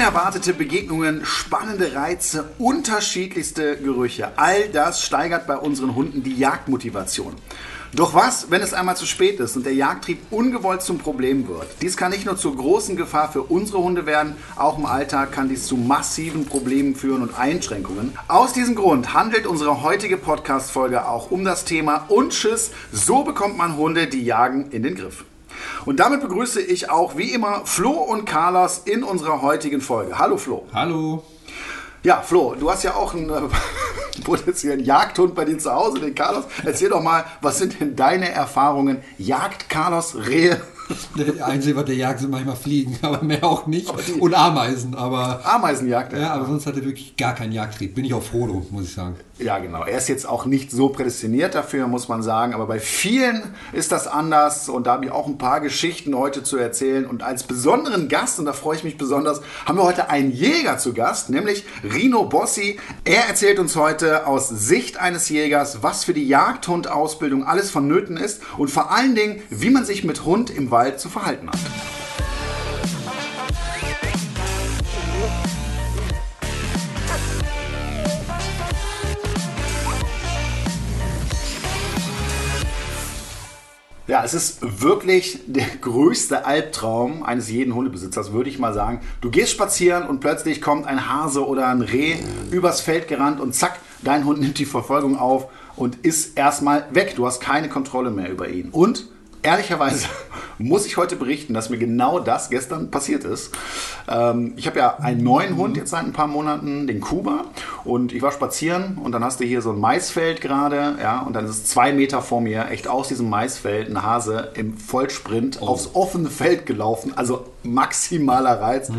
Unerwartete Begegnungen, spannende Reize, unterschiedlichste Gerüche. All das steigert bei unseren Hunden die Jagdmotivation. Doch was, wenn es einmal zu spät ist und der Jagdtrieb ungewollt zum Problem wird? Dies kann nicht nur zur großen Gefahr für unsere Hunde werden, auch im Alltag kann dies zu massiven Problemen führen und Einschränkungen. Aus diesem Grund handelt unsere heutige Podcast-Folge auch um das Thema Unschiss. So bekommt man Hunde, die jagen, in den Griff. Und damit begrüße ich auch wie immer Flo und Carlos in unserer heutigen Folge. Hallo Flo. Hallo. Ja, Flo, du hast ja auch einen äh, potenziellen Jagdhund bei dir zu Hause, den Carlos. Erzähl doch mal, was sind denn deine Erfahrungen? Jagt Carlos Rehe? Der Einzige, was der jagt, sind manchmal Fliegen, aber mehr auch nicht. Und Ameisen, aber. Ameisenjagd. Ja, aber sonst hat er wirklich gar keinen Jagdtrieb. Bin ich auch froh drum, muss ich sagen. Ja, genau. Er ist jetzt auch nicht so prädestiniert dafür, muss man sagen. Aber bei vielen ist das anders. Und da habe ich auch ein paar Geschichten heute zu erzählen. Und als besonderen Gast, und da freue ich mich besonders, haben wir heute einen Jäger zu Gast, nämlich Rino Bossi. Er erzählt uns heute aus Sicht eines Jägers, was für die Jagdhundausbildung alles vonnöten ist und vor allen Dingen, wie man sich mit Hund im Wald zu verhalten hat. Ja, es ist wirklich der größte Albtraum eines jeden Hundebesitzers, würde ich mal sagen. Du gehst spazieren und plötzlich kommt ein Hase oder ein Reh übers Feld gerannt und zack, dein Hund nimmt die Verfolgung auf und ist erstmal weg. Du hast keine Kontrolle mehr über ihn. Und ehrlicherweise muss ich heute berichten, dass mir genau das gestern passiert ist. Ähm, ich habe ja einen neuen Hund jetzt seit ein paar Monaten, den Kuba. Und ich war spazieren und dann hast du hier so ein Maisfeld gerade. Ja, und dann ist es zwei Meter vor mir, echt aus diesem Maisfeld, ein Hase im Vollsprint aufs offene Feld gelaufen. Also maximaler Reiz.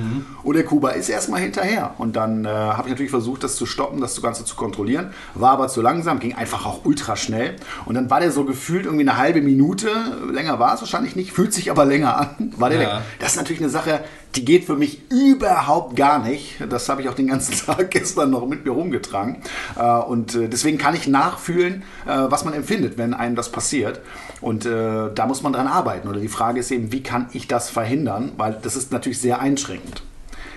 Und der Kuba ist erstmal hinterher. Und dann äh, habe ich natürlich versucht, das zu stoppen, das Ganze zu kontrollieren. War aber zu langsam, ging einfach auch ultra schnell. Und dann war der so gefühlt irgendwie eine halbe Minute, länger war es wahrscheinlich nicht, fühlt sich aber länger an, war der Ja. weg. Das ist natürlich eine Sache, die geht für mich überhaupt gar nicht. Das habe ich auch den ganzen Tag gestern noch mit mir rumgetragen. Äh, Und äh, deswegen kann ich nachfühlen, äh, was man empfindet, wenn einem das passiert. Und da muss man dran arbeiten. Oder die Frage ist eben, wie kann ich das verhindern? Weil das ist natürlich sehr einschränkend.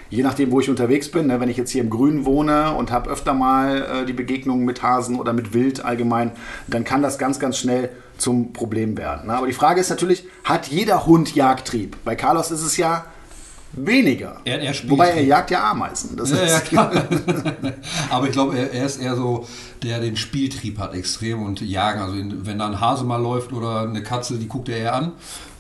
Je nachdem, wo ich unterwegs bin, ne, wenn ich jetzt hier im Grün wohne und habe öfter mal äh, die Begegnungen mit Hasen oder mit Wild allgemein, dann kann das ganz, ganz schnell zum Problem werden. Aber die Frage ist natürlich, hat jeder Hund Jagdtrieb? Bei Carlos ist es ja weniger. Er- er Wobei er jagt ja Ameisen. Das Ja, ja, klar. Aber ich glaube, er, er ist eher so, der den Spieltrieb hat extrem und jagen. Also wenn da ein Hase mal läuft oder eine Katze, die guckt er eher an,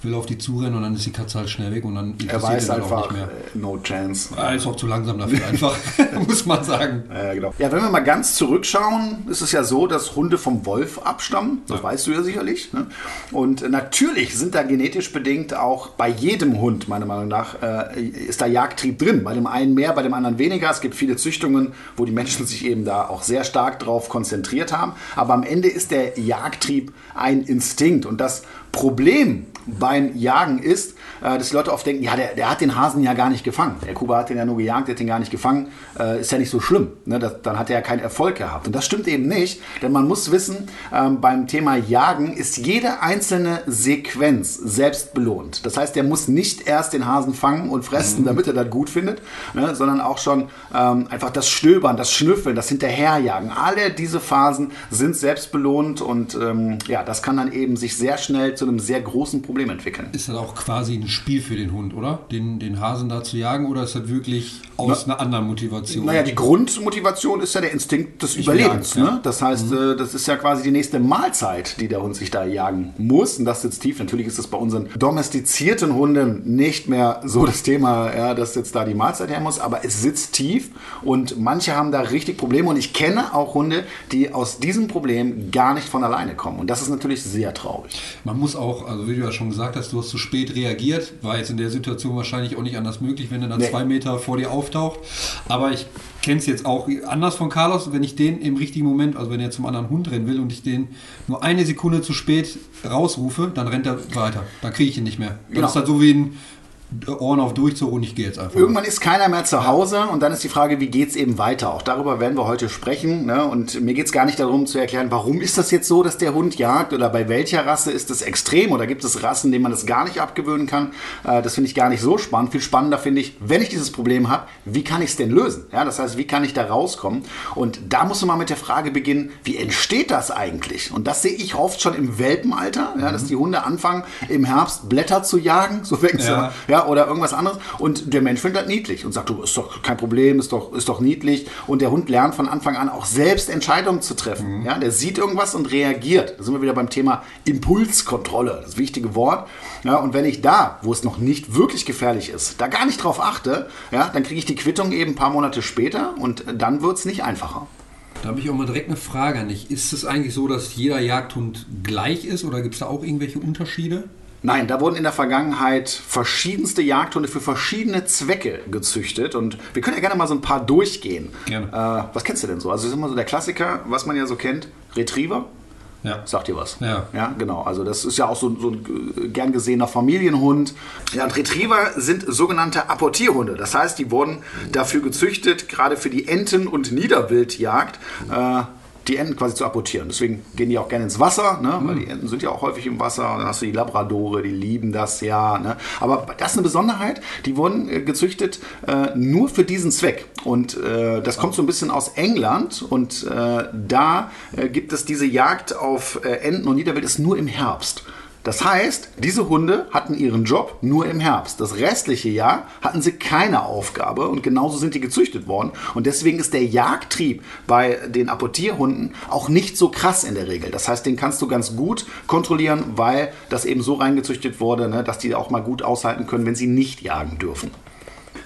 will auf die zurennen und dann ist die Katze halt schnell weg und dann er weiß dann einfach, äh, no chance. Er ist auch zu langsam dafür einfach, muss man sagen. Ja, genau. Ja, wenn wir mal ganz zurückschauen, ist es ja so, dass Hunde vom Wolf abstammen. Das weißt du ja sicherlich. Ne? Und natürlich sind da genetisch bedingt auch bei jedem Hund, meiner Meinung nach, äh, ist da Jagdtrieb drin. Bei dem einen mehr, bei dem anderen weniger. Es gibt viele Züchtungen, wo die Menschen sich eben da auch sehr stark drauf konzentriert haben. Aber am Ende ist der Jagdtrieb ein Instinkt. Und das Problem beim Jagen ist, dass die Leute oft denken, ja, der, der hat den Hasen ja gar nicht gefangen. Der Kuba hat den ja nur gejagt, der hat den gar nicht gefangen. Äh, ist ja nicht so schlimm. Ne? Das, dann hat er ja keinen Erfolg gehabt. Und das stimmt eben nicht, denn man muss wissen, ähm, beim Thema Jagen ist jede einzelne Sequenz selbst belohnt. Das heißt, der muss nicht erst den Hasen fangen und fressen, damit er das gut findet, ne? sondern auch schon ähm, einfach das Stöbern, das Schnüffeln, das Hinterherjagen. Alle diese Phasen sind selbst belohnt und ähm, ja, das kann dann eben sich sehr schnell zu einem sehr großen Problem entwickeln. Ist das auch quasi ein Spiel für den Hund, oder? Den, den Hasen da zu jagen oder ist das wirklich aus einer anderen Motivation? Naja, die Grundmotivation ist ja der Instinkt des Überlebens. jagen, ja. Ne? Das heißt, äh, das ist ja quasi die nächste Mahlzeit, die der Hund sich da jagen muss. Und das sitzt tief. Natürlich ist das bei unseren domestizierten Hunden nicht mehr so das Thema, ja, dass jetzt da die Mahlzeit her muss, aber es sitzt tief und manche haben da richtig Probleme. Und ich kenne auch Hunde, die aus diesem Problem gar nicht von alleine kommen. Und das ist natürlich sehr traurig. Man muss auch, also wie du ja schon gesagt hast, du hast zu spät reagiert, war jetzt in der Situation wahrscheinlich auch nicht anders möglich, wenn er dann Nee. zwei Meter vor dir auftaucht. Aber ich kenne es jetzt auch anders von Carlos, wenn ich den im richtigen Moment, also wenn er zum anderen Hund rennen will und ich den nur eine Sekunde zu spät rausrufe, dann rennt er weiter. Dann kriege ich ihn nicht mehr. Dann Genau. ist das so wie ein Ohren auf Durchzug und ich gehe jetzt einfach. Irgendwann ist keiner mehr zu Hause und dann ist die Frage, wie geht es eben weiter? Auch darüber werden wir heute sprechen. Ne? Und mir geht es gar nicht darum zu erklären, warum ist das jetzt so, dass der Hund jagt oder bei welcher Rasse ist es extrem oder gibt es Rassen, denen man das gar nicht abgewöhnen kann. Äh, das finde ich gar nicht so spannend. Viel spannender finde ich, wenn ich dieses Problem habe, wie kann ich es denn lösen? Ja, das heißt, wie kann ich da rauskommen? Und da muss man mit der Frage beginnen, wie entsteht das eigentlich? Und das sehe ich oft schon im Welpenalter, ja, dass die Hunde anfangen, im Herbst Blätter zu jagen, so fängt ja. ja, oder irgendwas anderes. Und der Mensch findet das niedlich und sagt, du, ist doch kein Problem, ist doch, ist doch niedlich. Und der Hund lernt von Anfang an auch selbst Entscheidungen zu treffen. Mhm. Ja, der sieht irgendwas und reagiert. Da sind wir wieder beim Thema Impulskontrolle, das wichtige Wort. Ja, und wenn ich da, wo es noch nicht wirklich gefährlich ist, da gar nicht drauf achte, ja, dann kriege ich die Quittung eben ein paar Monate später und dann wird es nicht einfacher. Da habe ich auch mal direkt eine Frage an dich. Ist es eigentlich so, dass jeder Jagdhund gleich ist oder gibt es da auch irgendwelche Unterschiede? Nein, da wurden in der Vergangenheit verschiedenste Jagdhunde für verschiedene Zwecke gezüchtet und wir können ja gerne mal so ein paar durchgehen. Gerne. Äh, was kennst du denn so? Also das ist immer so der Klassiker, was man ja so kennt, Retriever. Ja. Sagt ihr was? Ja. Ja, genau. Also das ist ja auch so, so ein gern gesehener Familienhund. Ja, und Retriever sind sogenannte Apportierhunde. Das heißt, die wurden dafür gezüchtet, gerade für die Enten- und Niederwildjagd. Äh, die Enten quasi zu apportieren. Deswegen gehen die auch gerne ins Wasser, ne? weil die Enten sind ja auch häufig im Wasser. Und dann hast du die Labradore, die lieben das ja. Ne? Aber das ist eine Besonderheit. Die wurden äh, gezüchtet äh, nur für diesen Zweck. Und äh, das kommt so ein bisschen aus England. Und äh, da äh, gibt es diese Jagd auf äh, Enten und Niederwild ist nur im Herbst. Das heißt, diese Hunde hatten ihren Job nur im Herbst. Das restliche Jahr hatten sie keine Aufgabe und genauso sind die gezüchtet worden. Und deswegen ist der Jagdtrieb bei den Apportierhunden auch nicht so krass in der Regel. Das heißt, den kannst du ganz gut kontrollieren, weil das eben so reingezüchtet wurde, ne, dass die auch mal gut aushalten können, wenn sie nicht jagen dürfen.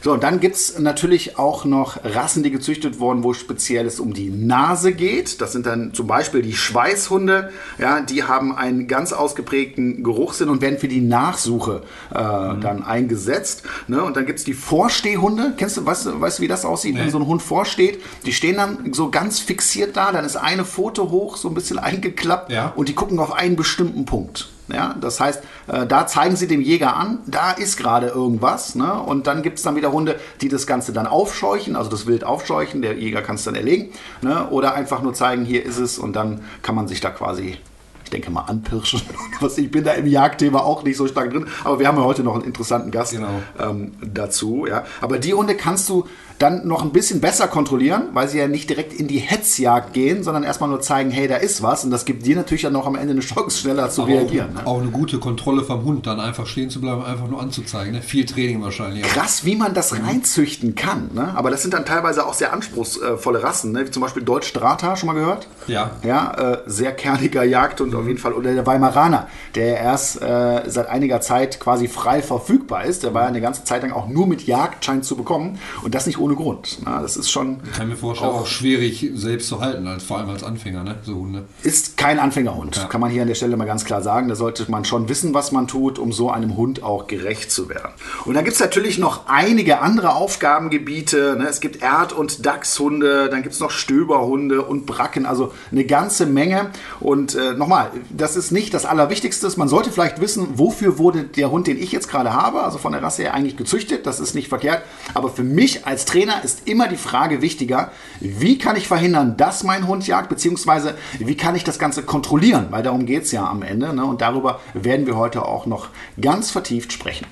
So, und dann gibt es natürlich auch noch Rassen, die gezüchtet wurden, wo speziell es um die Nase geht. Das sind dann zum Beispiel die Schweißhunde. Ja, die haben einen ganz ausgeprägten Geruchssinn und werden für die Nachsuche äh, mhm. dann eingesetzt. Ne? Und dann gibt es die Vorstehhunde. Kennst du, weißt, du, weißt du, wie das aussieht, nee. wenn so ein Hund vorsteht? Die stehen dann so ganz fixiert da, dann ist eine Foto hoch, so ein bisschen eingeklappt ja. und die gucken auf einen bestimmten Punkt. Ja, das heißt, äh, da zeigen sie dem Jäger an, da ist gerade irgendwas. Ne? Und dann gibt es dann wieder Hunde, die das Ganze dann aufscheuchen, also das Wild aufscheuchen, der Jäger kann es dann erlegen. Ne? Oder einfach nur zeigen, hier ist es und dann kann man sich da quasi ich denke mal, anpirschen. ich bin da im Jagdthema auch nicht so stark drin, aber wir haben ja heute noch einen interessanten Gast genau. ähm, dazu. Ja. Aber die Hunde kannst du dann noch ein bisschen besser kontrollieren, weil sie ja nicht direkt in die Hetzjagd gehen, sondern erstmal nur zeigen, hey, da ist was. Und das gibt dir natürlich dann noch am Ende eine Chance, schneller zu Aber reagieren. Auch, ne? auch, eine gute Kontrolle vom Hund, dann einfach stehen zu bleiben, einfach nur anzuzeigen. Ne? Viel Training wahrscheinlich. Krass, wie man das reinzüchten kann. Ne? Aber das sind dann teilweise auch sehr anspruchsvolle Rassen, ne? wie zum Beispiel Deutsch Strata, schon mal gehört? Ja. Ja, äh, sehr kerniger Jagd und mhm. auf jeden Fall, oder der Weimaraner, der erst äh, seit einiger Zeit quasi frei verfügbar ist. Der war ja eine ganze Zeit lang auch nur mit Jagdschein zu bekommen und das nicht ohne Grund. Na, das ist schon. Ich kann mir vorstellen, auch, auch, schwierig selbst zu halten, als, vor allem als Anfänger, ne? so Hunde. Ist kein Anfängerhund, ja. kann man hier an der Stelle mal ganz klar sagen. Da sollte man schon wissen, was man tut, um so einem Hund auch gerecht zu werden. Und dann gibt es natürlich noch einige andere Aufgabengebiete. Ne? Es gibt Erd- und Dachshunde, dann gibt es noch Stöberhunde und Bracken, also eine ganze Menge. Und äh, nochmal, das ist nicht das Allerwichtigste. Man sollte vielleicht wissen, wofür wurde der Hund, den ich jetzt gerade habe, also von der Rasse her eigentlich gezüchtet. Das ist nicht verkehrt. Aber für mich als Trainer ist immer die Frage wichtiger, wie kann ich verhindern, dass mein Hund jagt, beziehungsweise wie kann ich das Ganze kontrollieren, weil darum geht es ja am Ende. Ne? Und darüber werden wir heute auch noch ganz vertieft sprechen.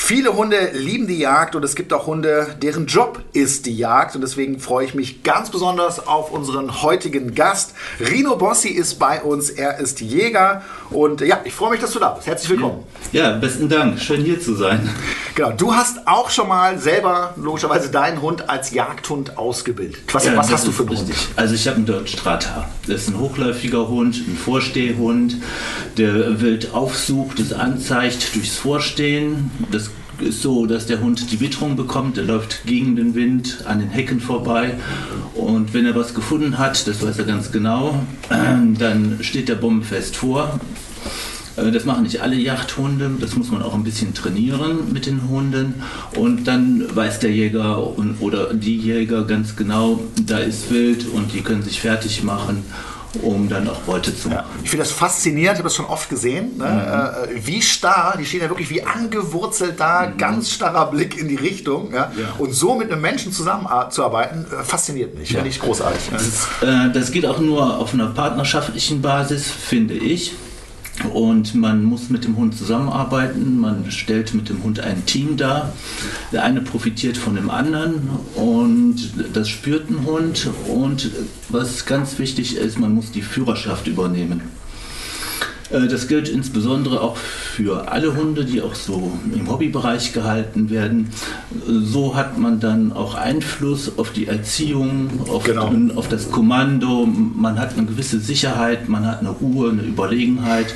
Viele Hunde lieben die Jagd und es gibt auch Hunde, deren Job ist die Jagd. Und deswegen freue ich mich ganz besonders auf unseren heutigen Gast. Rino Bossi ist bei uns. Er ist Jäger. Und ja, ich freue mich, dass du da bist. Herzlich willkommen. Ja, besten Dank. Schön hier zu sein. Genau. Du hast auch schon mal selber logischerweise deinen Hund als Jagdhund ausgebildet. Was, ja, was hast du für einen Hund? Also ich habe einen Dodge Strata. Das ist ein hochläufiger Hund, ein Vorstehhund, der wild aufsucht, es anzeigt durchs Vorstehen. Das ist so, dass der Hund die Witterung bekommt. Er läuft gegen den Wind an den Hecken vorbei. Und wenn er was gefunden hat, das weiß er ganz genau, dann steht der bombenfest vor. Äh, das machen nicht alle Jagdhunde, das muss man auch ein bisschen trainieren mit den Hunden. Und dann weiß der Jäger oder die Jäger ganz genau, da ist Wild und die können sich fertig machen um dann auch Beute zu machen. Ja. Ich finde das faszinierend, ich habe das schon oft gesehen, ne? mhm. äh, wie starr, die stehen ja wirklich wie angewurzelt da, mhm. ganz starrer Blick in die Richtung. Ja? ja? Und so mit einem Menschen zusammenzuarbeiten, äh, fasziniert mich, ja. finde ich großartig. Das, äh, das geht auch nur auf einer partnerschaftlichen Basis, finde ich. Und man muss mit dem Hund zusammenarbeiten, man stellt mit dem Hund ein Team dar. Der eine profitiert von dem anderen und das spürt ein Hund. Und was ganz wichtig ist, man muss die Führerschaft übernehmen. Äh, das gilt insbesondere auch für alle Hunde, die auch so im Hobbybereich gehalten werden. So hat man dann auch Einfluss auf die Erziehung, auf, genau. auf das Kommando. Man hat eine gewisse Sicherheit, man hat eine Ruhe, eine Überlegenheit.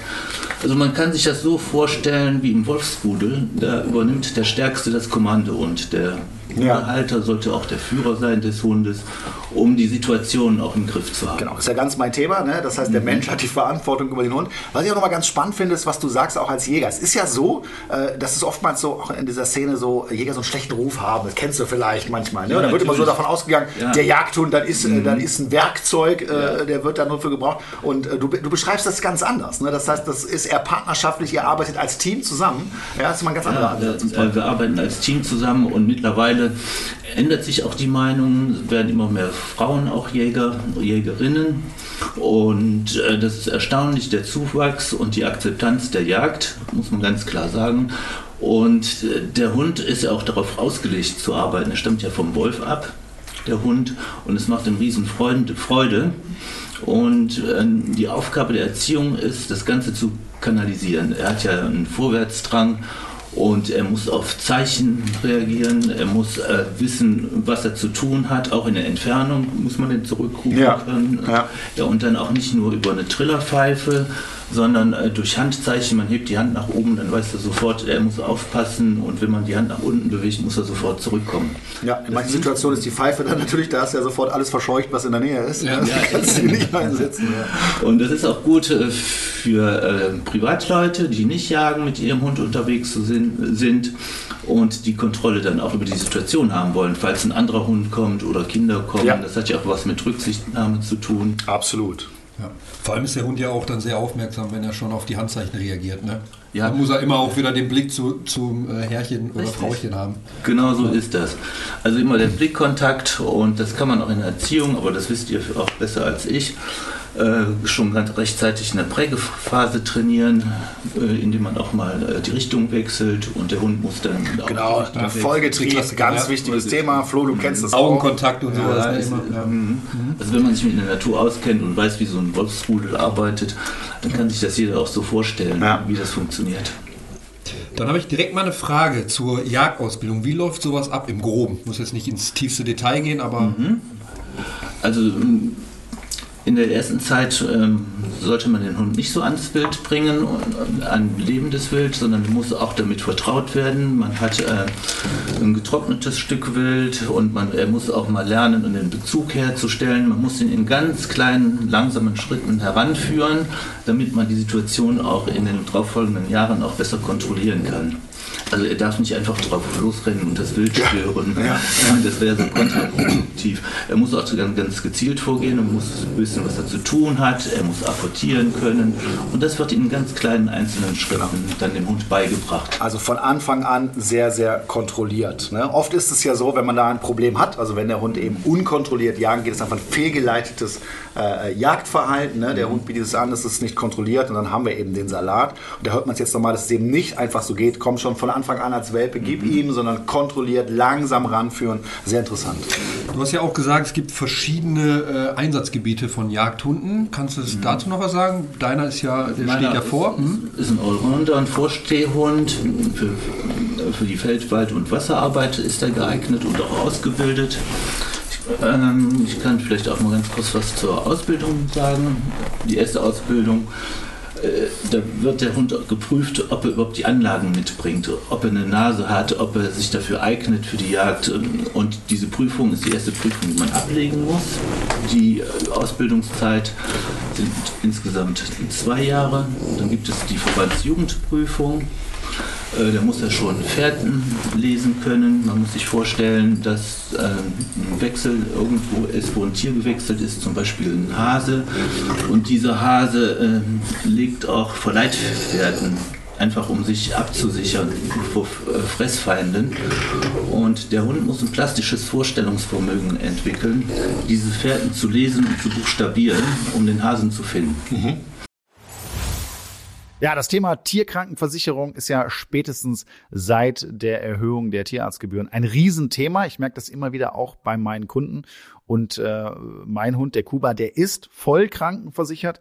Also man kann sich das so vorstellen wie im Wolfsrudel. Da übernimmt der Stärkste das Kommando und der ja. Halter sollte auch der Führer sein des Hundes, um die Situation auch im Griff zu haben. Genau, das ist ja ganz mein Thema. Ne? Das heißt, der mhm. Mensch hat die Verantwortung über den Hund. Was ich auch nochmal ganz spannend finde, ist, was du sagst, auch als Jäger. Es ist ja so, äh, dass es oftmals so, auch in dieser Szene so, Jäger so einen schlechten Ruf haben. Das kennst du vielleicht manchmal. Ne? Ja, da wird immer so davon ausgegangen, ja. der Jagdhund, dann ist, äh, mhm. dann ist ein Werkzeug, äh, der wird da nur für gebraucht. Und äh, du, du beschreibst das ganz anders. Ne? Das heißt, das ist eher partnerschaftlich, ihr arbeitet als Team zusammen. Ja, das ist mal ein ganz anderer Ansatz. Äh, wir arbeiten als Team zusammen und mittlerweile ändert sich auch die Meinung, werden immer mehr Frauen auch Jäger, Jägerinnen und äh, das ist erstaunlich, der Zuwachs und die Akzeptanz der Jagd, muss man ganz klar sagen. Und äh, der Hund ist ja auch darauf ausgelegt zu arbeiten, er stammt ja vom Wolf ab, der Hund, und es macht ihm riesen Freude. Und äh, die Aufgabe der Erziehung ist, das Ganze zu kanalisieren. Er hat ja einen Vorwärtsdrang und er muss auf Zeichen reagieren, er muss äh, wissen, was er zu tun hat, auch in der Entfernung muss man den zurückrufen ja. können. Ja. ja. und dann auch nicht nur über eine Trillerpfeife, sondern äh, durch Handzeichen, man hebt die Hand nach oben, dann weiß er sofort, er muss aufpassen und wenn man die Hand nach unten bewegt, muss er sofort zurückkommen. Ja, in manchen Situationen ist die Pfeife dann natürlich, da ist ja sofort alles verscheucht, was in der Nähe ist. Ja, ja kannst du nicht einsetzen. Ja. Und das ist auch gut äh, für äh, Privatleute, die nicht jagen, mit ihrem Hund unterwegs sind, sind und die Kontrolle dann auch über die Situation haben wollen, falls ein anderer Hund kommt oder Kinder kommen. Ja. Das hat ja auch was mit Rücksichtnahme zu tun. Absolut. Ja. Vor allem ist der Hund ja auch dann sehr aufmerksam, wenn er schon auf die Handzeichen reagiert. Ne? Ja. Dann muss er immer auch wieder den Blick zu, zum äh, Herrchen oder Richtig. Frauchen haben. Genau so ist das. Also immer der Blickkontakt und das kann man auch in der Erziehung, aber das wisst ihr auch besser als ich äh, schon ganz rechtzeitig in der Prägephase trainieren, äh, indem man auch mal äh, die Richtung wechselt und der Hund muss dann. Genau, Folgetrieb, ganz ja, wichtiges Thema. Flo, du kennst das Augenkontakt auch. und sowas. Ja, ist, ja. Mhm. Also, wenn man sich mit der Natur auskennt und weiß, wie so ein Wolfsrudel arbeitet, dann kann sich das jeder auch so vorstellen, wie das funktioniert. Dann habe ich direkt mal eine Frage zur Jagdausbildung. Wie läuft sowas ab im Groben? Muss jetzt nicht ins tiefste Detail gehen, aber. Mhm. Also in der ersten Zeit ähm, sollte man den Hund nicht so ans Wild bringen, an lebendes Wild, sondern muss auch damit vertraut werden. Man hat äh, ein getrocknetes Stück Wild und man, er muss auch mal lernen, einen Bezug herzustellen. Man muss ihn in ganz kleinen, langsamen Schritten heranführen, damit man die Situation auch in den darauffolgenden Jahren auch besser kontrollieren kann. Also er darf nicht einfach drauf losrennen und das Wild stören. Ja. Ja. Das wäre so kontraproduktiv. Er muss auch ganz, ganz gezielt vorgehen und muss wissen, was er zu tun hat. Er muss apportieren können. Und das wird in ganz kleinen einzelnen Schritten dann dem Hund beigebracht. Also von Anfang an sehr, sehr kontrolliert. Ne? Oft ist es ja so, wenn man da ein Problem hat, also wenn der Hund eben unkontrolliert jagen geht, ist einfach ein fehlgeleitetes äh, Jagdverhalten. Ne? Der Hund bietet es an, es ist nicht kontrolliert und dann haben wir eben den Salat. Und da hört man es jetzt nochmal, dass es eben nicht einfach so geht, komm schon von Anfang an als Welpe, gib mhm. ihm, sondern kontrolliert, langsam ranführen. Sehr interessant. Du hast ja auch gesagt, es gibt verschiedene äh, Einsatzgebiete von Jagdhunden. Kannst du mhm. dazu noch was sagen? Deiner ist ja, der Meiner steht ja vor. Hm? Ist ein Allrounder, ein Vorstehhund. Für, für die Feld-, Wald- und Wasserarbeit ist er geeignet und auch ausgebildet. Ähm, ich kann vielleicht auch mal ganz kurz was zur Ausbildung sagen. Die erste Ausbildung, da wird der Hund geprüft, ob er überhaupt die Anlagen mitbringt, ob er eine Nase hat, ob er sich dafür eignet für die Jagd. Und diese Prüfung ist die erste Prüfung, die man ablegen muss. Die äh, Ausbildungszeit sind insgesamt zwei Jahre. Dann gibt es die Verbandsjugendprüfung. Äh, der muss ja schon Fährten lesen können. Man muss sich vorstellen, dass äh, ein Wechsel irgendwo ist, wo ein Tier gewechselt ist, zum Beispiel ein Hase. Und dieser Hase äh, legt auch Verleitfährten einfach um sich abzusichern vor äh, Fressfeinden. Und der Hund muss ein plastisches Vorstellungsvermögen entwickeln, diese Fährten zu lesen und zu buchstabieren, um den Hasen zu finden. Mhm. Ja, das Thema Tierkrankenversicherung ist ja spätestens seit der Erhöhung der Tierarztgebühren ein Riesenthema. Ich merke das immer wieder auch bei meinen Kunden. Und äh, mein Hund, der Kuba, der ist voll krankenversichert.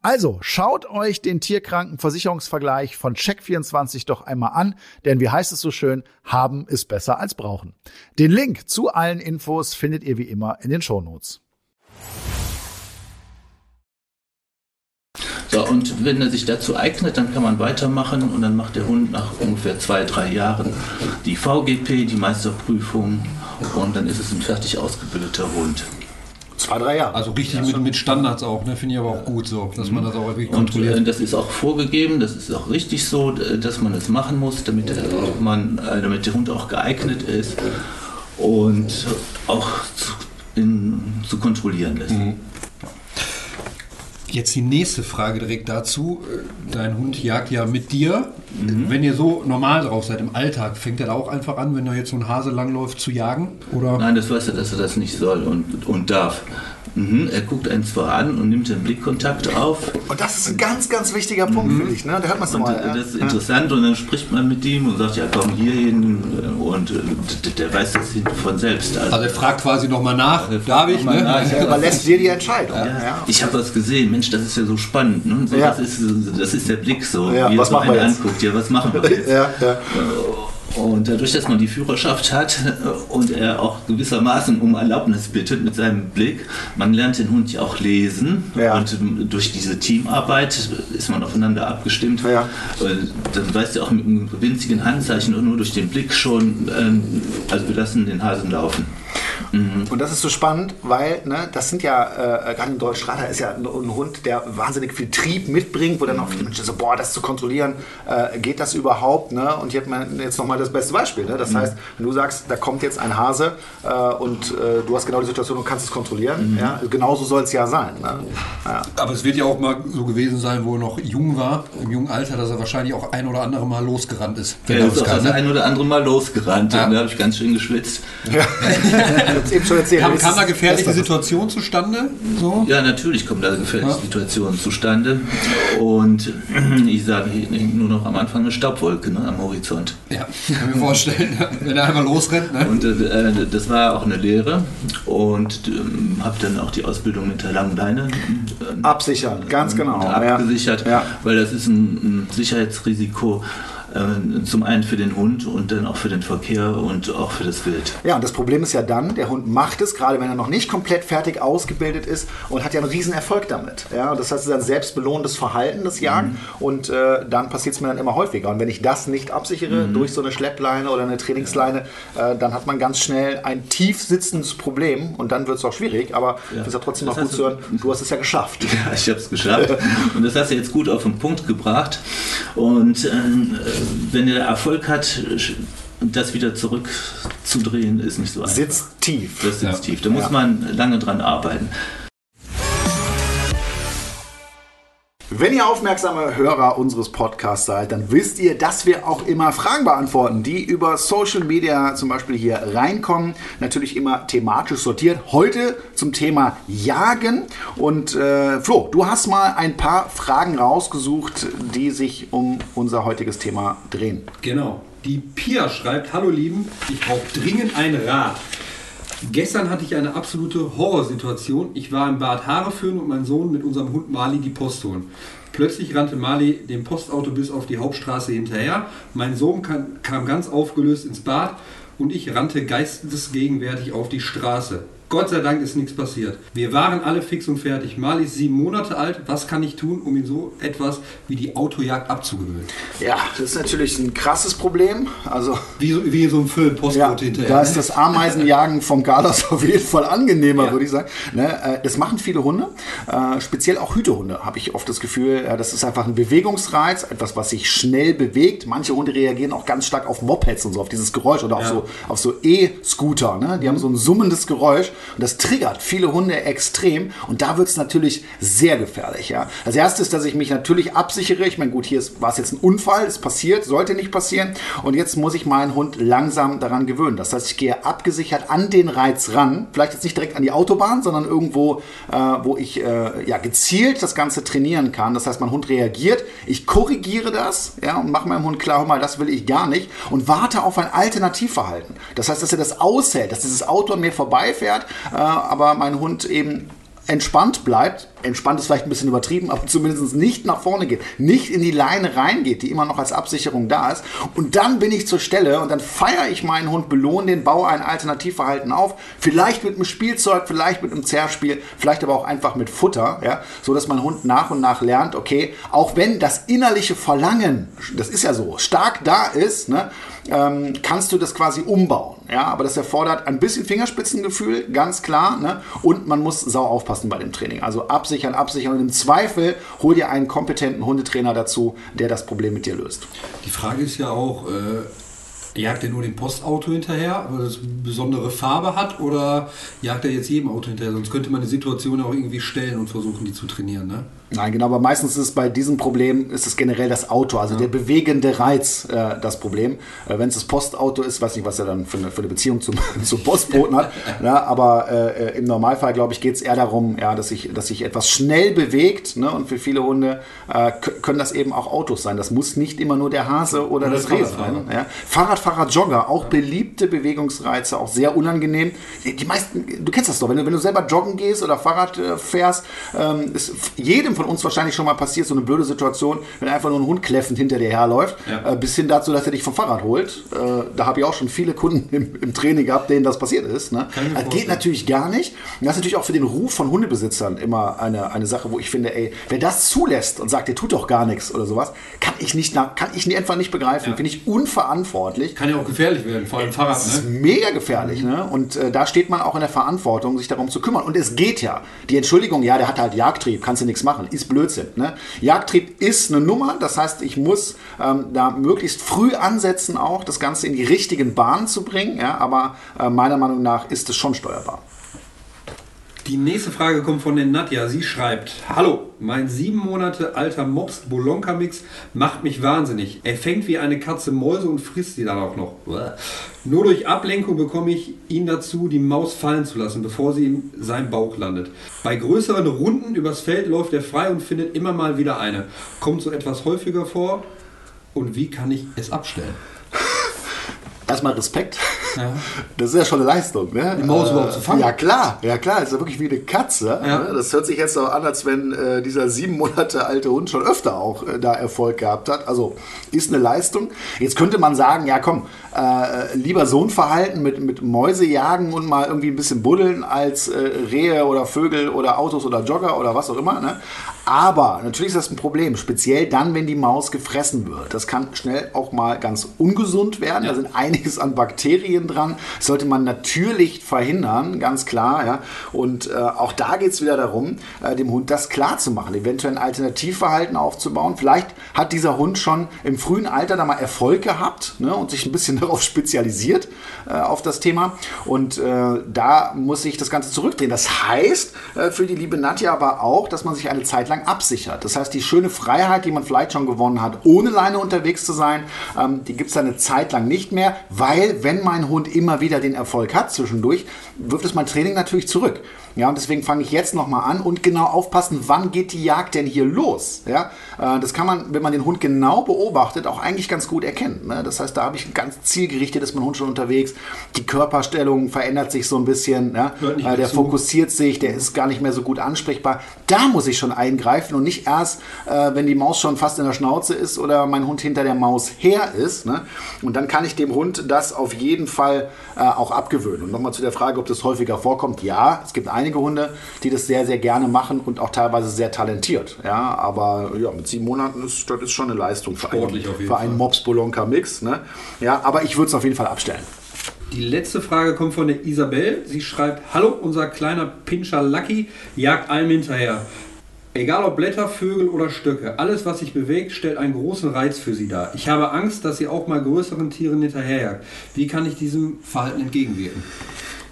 Also schaut euch den Tierkrankenversicherungsvergleich von Check24 doch einmal an, denn wie heißt es so schön, haben ist besser als brauchen. Den Link zu allen Infos findet ihr wie immer in den Shownotes. So, und wenn er sich dazu eignet, dann kann man weitermachen und dann macht der Hund nach ungefähr zwei, drei Jahren die VGP, die Meisterprüfung und dann ist es ein fertig ausgebildeter Hund. Zwei, drei Jahre. Also richtig mit, mit Standards auch, ne? finde ich aber auch gut so, dass man das auch wirklich kontrolliert. Und äh, das ist auch vorgegeben, das ist auch richtig so, dass man das machen muss, damit, man, äh, damit der Hund auch geeignet ist und auch zu, in, zu kontrollieren ist. Mhm. Jetzt die nächste Frage direkt dazu. Dein Hund jagt ja mit dir. Mhm. Wenn ihr so normal drauf seid im Alltag, fängt er da auch einfach an, wenn da jetzt so ein Hase langläuft, zu jagen? Oder? Nein, das weiß er, dass er das nicht soll und, und darf. Mhm, er guckt einen zwar an und nimmt den Blickkontakt auf. Und das ist ein ganz, ganz wichtiger Punkt, mhm. finde ich. Ne? Da hört man es nochmal. Ja. Das ist interessant und dann spricht man mit ihm und sagt, ja komm hier hin und äh, der weiß das von selbst. Also, also er fragt quasi nochmal nach, darf ich? Ne? Nach, er überlässt dir die Entscheidung. Ja. Ja. Ich habe was gesehen, Mensch, das ist ja so spannend. Ne? So, das, ist, das ist der Blick so, wie er so einen anguckt. Ja, was machen wir jetzt? ja, ja. Und dadurch, dass man die Führerschaft hat und er auch gewissermaßen um Erlaubnis bittet mit seinem Blick, man lernt den Hund ja auch lesen. Ja. Und durch diese Teamarbeit ist man aufeinander abgestimmt. Ja. Dann weißt du auch mit einem winzigen Handzeichen und nur durch den Blick schon, ähm, also wir lassen den Hasen laufen. Mhm. Und das ist so spannend, weil ne, das sind ja, äh, gerade in Deutschstrater ist ja ein, ein, Hund, der wahnsinnig viel Trieb mitbringt, wo dann auch viele Menschen so, boah, das zu kontrollieren, äh, geht das überhaupt? Ne? Und hier hat man jetzt nochmal das beste Beispiel. Ne? Das mhm. heißt, wenn du sagst, da kommt jetzt ein Hase äh, und äh, du hast genau die Situation und kannst es kontrollieren, mhm. ja? genauso soll es ja sein. Ne? Ja. Aber es wird ja auch mal so gewesen sein, wo er noch jung war, im jungen Alter, dass er wahrscheinlich auch ein oder andere Mal losgerannt ist. Ja, er ist auch das ne? ein oder andere Mal losgerannt. Ja. Da habe ich ganz schön geschwitzt. Ja. jetzt eben schon erzählt. Kam, kam da gefährliche Situationen zustande? So? Ja, natürlich kommen da gefährliche ja. Situationen zustande. Und ich sage nur noch am Anfang eine Staubwolke ne, am Horizont. Ja, kann mir vorstellen, wenn er einmal losrennt. Ne? Und äh, das war auch eine Lehre. Und äh, habe dann auch die Ausbildung mit der langen Leine. Äh, Absichern, ganz genau. Abgesichert, ja. weil das ist ein, ein Sicherheitsrisiko Äh, zum einen für den Hund und dann auch für den Verkehr und auch für das Wild. Ja, und das Problem ist ja dann, der Hund macht es, gerade wenn er noch nicht komplett fertig ausgebildet ist und hat ja einen riesen Erfolg damit. Ja, das heißt, es ist ein selbstbelohnendes Verhalten, das Jagen. Mhm. Und äh, dann passiert es mir dann immer häufiger. Und wenn ich das nicht absichere mhm. durch so eine Schleppleine oder eine Trainingsleine, äh, dann hat man ganz schnell ein tief sitzendes Problem und dann wird es auch schwierig. Aber ja. es ja trotzdem das mal gut zu hören, du hast es ja geschafft. Ja, ich habe es geschafft. und das hast du jetzt gut auf den Punkt gebracht. Und ähm, wenn er Erfolg hat, das wieder zurückzudrehen, ist nicht so einfach. Sitzt tief. Das sitzt ja. tief. Da muss man lange dran arbeiten. Wenn ihr aufmerksame Hörer unseres Podcasts seid, dann wisst ihr, dass wir auch immer Fragen beantworten, die über Social Media zum Beispiel hier reinkommen. Natürlich immer thematisch sortiert. Heute zum Thema Jagen. Und äh, Flo, du hast mal ein paar Fragen rausgesucht, die sich um unser heutiges Thema drehen. Genau. Die Pia schreibt, hallo Lieben, ich brauche dringend einen Rat. Gestern hatte ich eine absolute Horrorsituation. Ich war im Bad Haare führen und mein Sohn mit unserem Hund Mali die Post holen. Plötzlich rannte Mali dem Postauto bis auf die Hauptstraße hinterher. Mein Sohn kam, kam ganz aufgelöst ins Bad und ich rannte geistesgegenwärtig auf die Straße. Gott sei Dank ist nichts passiert. Wir waren alle fix und fertig. Mali ist sieben Monate alt. Was kann ich tun, um ihn so etwas wie die Autojagd abzugewöhnen? Ja, das ist natürlich ein krasses Problem. Also, wie, wie so ein Film, Postbote ja, hinterher. Da ist das Ameisenjagen vom Carlos auf jeden Fall angenehmer, ja. würde ich sagen. Ne, äh, das machen viele Hunde, äh, speziell auch Hütehunde, habe ich oft das Gefühl. Das ist einfach ein Bewegungsreiz, etwas, was sich schnell bewegt. Manche Hunde reagieren auch ganz stark auf Mopeds und so, auf dieses Geräusch oder ja. auf so E-Scooter. Ne? Die haben so ein summendes Geräusch. Und das triggert viele Hunde extrem und da wird es natürlich sehr gefährlich. Ja. Als erstes, dass ich mich natürlich absichere. Ich meine, gut, hier war es jetzt ein Unfall, es passiert, sollte nicht passieren. Und jetzt muss ich meinen Hund langsam daran gewöhnen. Das heißt, ich gehe abgesichert an den Reiz ran. Vielleicht jetzt nicht direkt an die Autobahn, sondern irgendwo, äh, wo ich äh, ja, gezielt das Ganze trainieren kann. Das heißt, mein Hund reagiert. Ich korrigiere das ja, und mache meinem Hund klar, hör mal, das will ich gar nicht. Und warte auf ein Alternativverhalten. Das heißt, dass er das aushält, dass dieses Auto an mir vorbeifährt, äh, aber mein Hund eben entspannt bleibt, entspannt ist vielleicht ein bisschen übertrieben, aber zumindest nicht nach vorne geht, nicht in die Leine reingeht, die immer noch als Absicherung da ist. Und dann bin ich zur Stelle und dann feiere ich meinen Hund, belohne den, baue ein Alternativverhalten auf, vielleicht mit einem Spielzeug, vielleicht mit einem Zerrspiel, vielleicht aber auch einfach mit Futter, ja, so dass mein Hund nach und nach lernt, okay, auch wenn das innerliche Verlangen, das ist ja so, stark da ist, ne, ähm, kannst du das quasi umbauen. Ja, aber das erfordert ein bisschen Fingerspitzengefühl, ganz klar. Ne? Und man muss sau aufpassen bei dem Training. Also absichern, absichern. Und im Zweifel hol dir einen kompetenten Hundetrainer dazu, der das Problem mit dir löst. Die Frage ist ja auch, äh Jagt er nur dem Postauto hinterher, weil es besondere Farbe hat, oder jagt er jetzt jedem Auto hinterher? Sonst könnte man die Situation auch irgendwie stellen und versuchen, die zu trainieren. Ne? Nein, genau, aber meistens ist es bei diesem Problem ist es generell das Auto, also ja. der bewegende Reiz äh, das Problem. Äh, Wenn es das Postauto ist, weiß nicht, was er dann für eine, für eine Beziehung zum, zum Postboten hat. ja, aber äh, im Normalfall, glaube ich, geht es eher darum, ja, dass, sich, dass sich etwas schnell bewegt. Ne? Und für viele Hunde äh, können das eben auch Autos sein. Das muss nicht immer nur der Hase oder, oder das Reh sein. Ja? Fahrradfahrer, Jogger, auch beliebte Bewegungsreize, auch sehr unangenehm. Die meisten, du kennst das doch, wenn du, wenn du selber joggen gehst oder Fahrrad äh, fährst, ähm, ist jedem von uns wahrscheinlich schon mal passiert, so eine blöde Situation, wenn einfach nur ein Hund kläffend hinter dir herläuft, ja. äh, bis hin dazu, dass er dich vom Fahrrad holt. Äh, da habe ich auch schon viele Kunden im, im, Training gehabt, denen das passiert ist. Ne? Das geht natürlich gar nicht. Und das ist natürlich auch für den Ruf von Hundebesitzern immer eine, eine Sache, wo ich finde, ey, wer das zulässt und sagt, der tut doch gar nichts oder sowas, kann ich nicht, kann ich einfach nicht begreifen. Ja. Finde ich unverantwortlich. Kann ja auch gefährlich werden, vor allem Fahrrad. Das ist ne? mega gefährlich. Ne? Und äh, da steht man auch in der Verantwortung, sich darum zu kümmern. Und es geht ja. Die Entschuldigung, ja, der hat halt Jagdtrieb, kannst du nichts machen ist Blödsinn. Ne? Jagdtrieb ist eine Nummer, das heißt, ich muss ähm, da möglichst früh ansetzen, auch das Ganze in die richtigen Bahnen zu bringen, ja? aber äh, meiner Meinung nach ist es schon steuerbar. Die nächste Frage kommt von der Nadja. Sie schreibt: Hallo, mein sieben Monate alter Mops Bolonka Mix macht mich wahnsinnig. Er fängt wie eine Katze Mäuse und frisst sie dann auch noch. Nur durch Ablenkung bekomme ich ihn dazu, die Maus fallen zu lassen, bevor sie in seinem Bauch landet. Bei größeren Runden übers Feld läuft er frei und findet immer mal wieder eine. Kommt so etwas häufiger vor? Und wie kann ich es abstellen? Erstmal Respekt Ja. Das ist ja schon eine Leistung. Ne? Die Maus überhaupt zu fangen? Ja klar, ja klar. ist ja wirklich wie eine Katze. Ja. Ne? Das hört sich jetzt auch an, als wenn äh, dieser sieben Monate alte Hund schon öfter auch äh, da Erfolg gehabt hat. Also ist eine Leistung. Jetzt könnte man sagen, ja komm, äh, lieber so ein Verhalten mit, mit Mäuse jagen und mal irgendwie ein bisschen buddeln als äh, Rehe oder Vögel oder Autos oder Jogger oder was auch immer. Ne? Aber natürlich ist das ein Problem, speziell dann, wenn die Maus gefressen wird. Das kann schnell auch mal ganz ungesund werden. Ja. Da sind einiges an Bakterien dran. Das sollte man natürlich verhindern, ganz klar. Ja? Und äh, auch da geht es wieder darum, äh, dem Hund das klar zu machen, eventuell ein Alternativverhalten aufzubauen. Vielleicht hat dieser Hund schon im frühen Alter da mal Erfolg gehabt ne? und sich ein bisschen darauf spezialisiert äh, auf das Thema. Und äh, da muss ich das Ganze zurückdrehen. Das heißt äh, für die liebe Nadja aber auch, dass man sich eine Zeit lang lang absichert. Das heißt, die schöne Freiheit, die man vielleicht schon gewonnen hat, ohne Leine unterwegs zu sein, ähm, die gibt es eine Zeit lang nicht mehr, weil wenn mein Hund immer wieder den Erfolg hat zwischendurch, wirft es mein Training natürlich zurück. Ja, und deswegen fange ich jetzt nochmal an und genau aufpassen, wann geht die Jagd denn hier los? Ja, äh, das kann man, wenn man den Hund genau beobachtet, auch eigentlich ganz gut erkennen. Ne? Das heißt, da habe ich ganz zielgerichtet, ist mein Hund schon unterwegs. Die Körperstellung verändert sich so ein bisschen. Ja? Äh, der zu. fokussiert sich, der ist gar nicht mehr so gut ansprechbar. Da muss ich schon eingreifen und nicht erst, äh, wenn die Maus schon fast in der Schnauze ist oder mein Hund hinter der Maus her ist. Ne? Und dann kann ich dem Hund das auf jeden Fall äh, auch abgewöhnen. Und nochmal zu der Frage, ob das häufiger vorkommt. Ja, es gibt einige einige Hunde, die das sehr, sehr gerne machen und auch teilweise sehr talentiert. Ja, aber ja, mit sieben Monaten ist das ist schon eine Leistung für Sportlich einen, für einen Mops Bolonka Mix. Ne? Ja, aber ich würde es auf jeden Fall abstellen. Die letzte Frage kommt von der Isabel. Sie schreibt: Hallo, unser kleiner Pinscher Lucky jagt allem hinterher. Egal ob Blätter, Vögel oder Stöcke, alles was sich bewegt, stellt einen großen Reiz für sie dar. Ich habe Angst, dass sie auch mal größeren Tieren hinterherjagt. Wie kann ich diesem Verhalten entgegenwirken?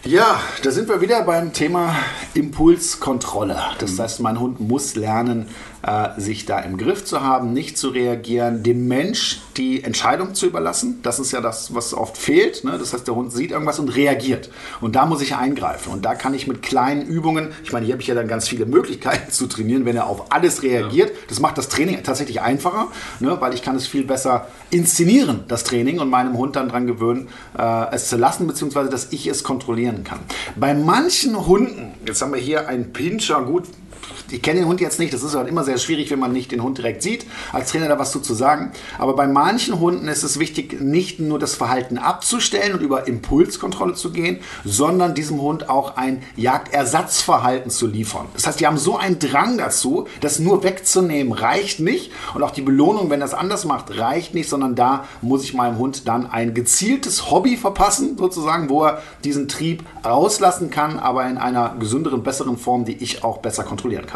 Ja, da sind wir wieder beim Thema Impulskontrolle. Das heißt, mein Hund muss lernen, äh, sich da im Griff zu haben, nicht zu reagieren, dem Mensch die Entscheidung zu überlassen. Das ist ja das, was oft fehlt. Ne? Das heißt, der Hund sieht irgendwas und reagiert. Und da muss ich eingreifen. Und da kann ich mit kleinen Übungen, ich meine, hier habe ich ja dann ganz viele Möglichkeiten zu trainieren, wenn er auf alles reagiert. Ja. Das macht das Training tatsächlich einfacher, ne? weil ich kann es viel besser inszenieren, das Training, und meinem Hund dann daran gewöhnen, äh, es zu lassen, beziehungsweise dass ich es kontrollieren kann. Bei manchen Hunden, jetzt haben wir hier einen Pinscher, gut, ich kenne den Hund jetzt nicht, das ist halt immer sehr schwierig, wenn man nicht den Hund direkt sieht, als Trainer da was zu, sagen. Aber bei manchen Hunden ist es wichtig, nicht nur das Verhalten abzustellen und über Impulskontrolle zu gehen, sondern diesem Hund auch ein Jagdersatzverhalten zu liefern. Das heißt, die haben so einen Drang dazu, das nur wegzunehmen reicht nicht. Und auch die Belohnung, wenn das anders macht, reicht nicht, sondern da muss ich meinem Hund dann ein gezieltes Hobby verpassen, sozusagen, wo er diesen Trieb rauslassen kann, aber in einer gesünderen, besseren Form, die ich auch besser kontrollieren kann.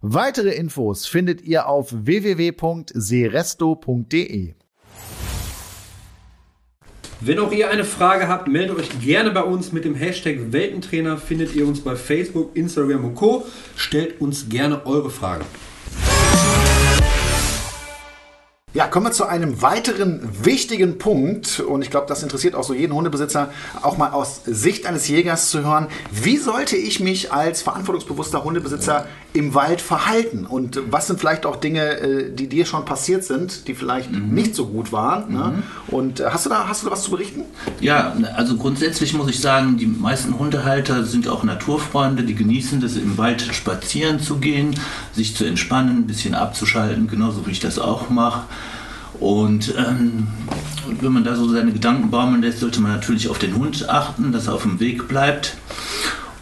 Weitere Infos findet ihr auf www.seresto.de. Wenn auch ihr eine Frage habt, meldet euch gerne bei uns mit dem Hashtag Weltentrainer. Findet ihr uns bei Facebook, Instagram und Co. Stellt uns gerne eure Fragen. Ja, kommen wir zu einem weiteren wichtigen Punkt und ich glaube, das interessiert auch so jeden Hundebesitzer, auch mal aus Sicht eines Jägers zu hören. Wie sollte ich mich als verantwortungsbewusster Hundebesitzer im Wald verhalten und was sind vielleicht auch Dinge, äh, die dir schon passiert sind, die vielleicht mhm. nicht so gut waren? Ne? Mhm. Und äh, hast du, da, hast du da was zu berichten? Ja, also grundsätzlich muss ich sagen, die meisten Hundehalter sind auch Naturfreunde, die genießen es, im Wald spazieren zu gehen, sich zu entspannen, ein bisschen abzuschalten, genauso wie ich das auch mache. Und ähm, wenn man da so seine Gedanken baumeln lässt, sollte man natürlich auf den Hund achten, dass er auf dem Weg bleibt.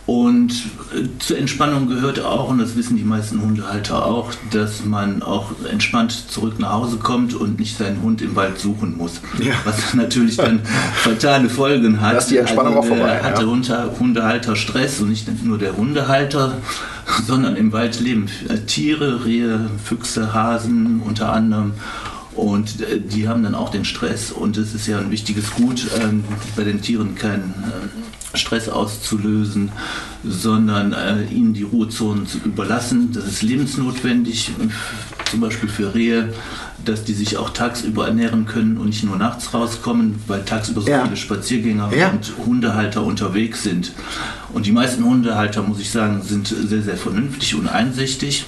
Und äh, zur Entspannung gehört auch, und das wissen die meisten Hundehalter auch, dass man auch entspannt zurück nach Hause kommt und nicht seinen Hund im Wald suchen muss. Ja. Was natürlich dann fatale Folgen hat. Das ist die Entspannung also, auch vorbei. Hat ja. der Hundehalter Stress und nicht nur der Hundehalter, sondern im Wald leben Tiere, Rehe, Füchse, Hasen unter anderem. Und äh, die haben dann auch den Stress und es ist ja ein wichtiges Gut, ähm, bei den Tieren keinen äh, Stress auszulösen, sondern äh, ihnen die Ruhezonen zu überlassen. Das ist lebensnotwendig, zum Beispiel für Rehe, dass die sich auch tagsüber ernähren können und nicht nur nachts rauskommen, weil tagsüber so ja. viele Spaziergänger ja. und Hundehalter unterwegs sind. Und die meisten Hundehalter, muss ich sagen, sind sehr, sehr vernünftig und einsichtig.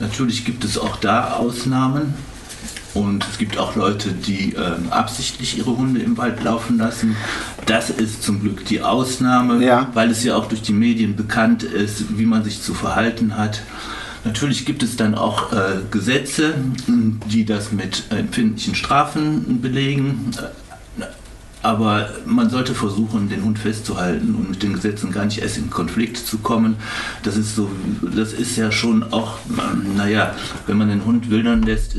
Natürlich gibt es auch da Ausnahmen, und es gibt auch Leute, die äh, absichtlich ihre Hunde im Wald laufen lassen. Das ist zum Glück die Ausnahme, ja. weil es ja auch durch die Medien bekannt ist, wie man sich zu verhalten hat. Natürlich gibt es dann auch äh, Gesetze, die das mit empfindlichen Strafen belegen. Aber man sollte versuchen, den Hund festzuhalten und mit den Gesetzen gar nicht erst in Konflikt zu kommen. Das ist so, das ist ja schon auch, naja, wenn man den Hund wildern lässt,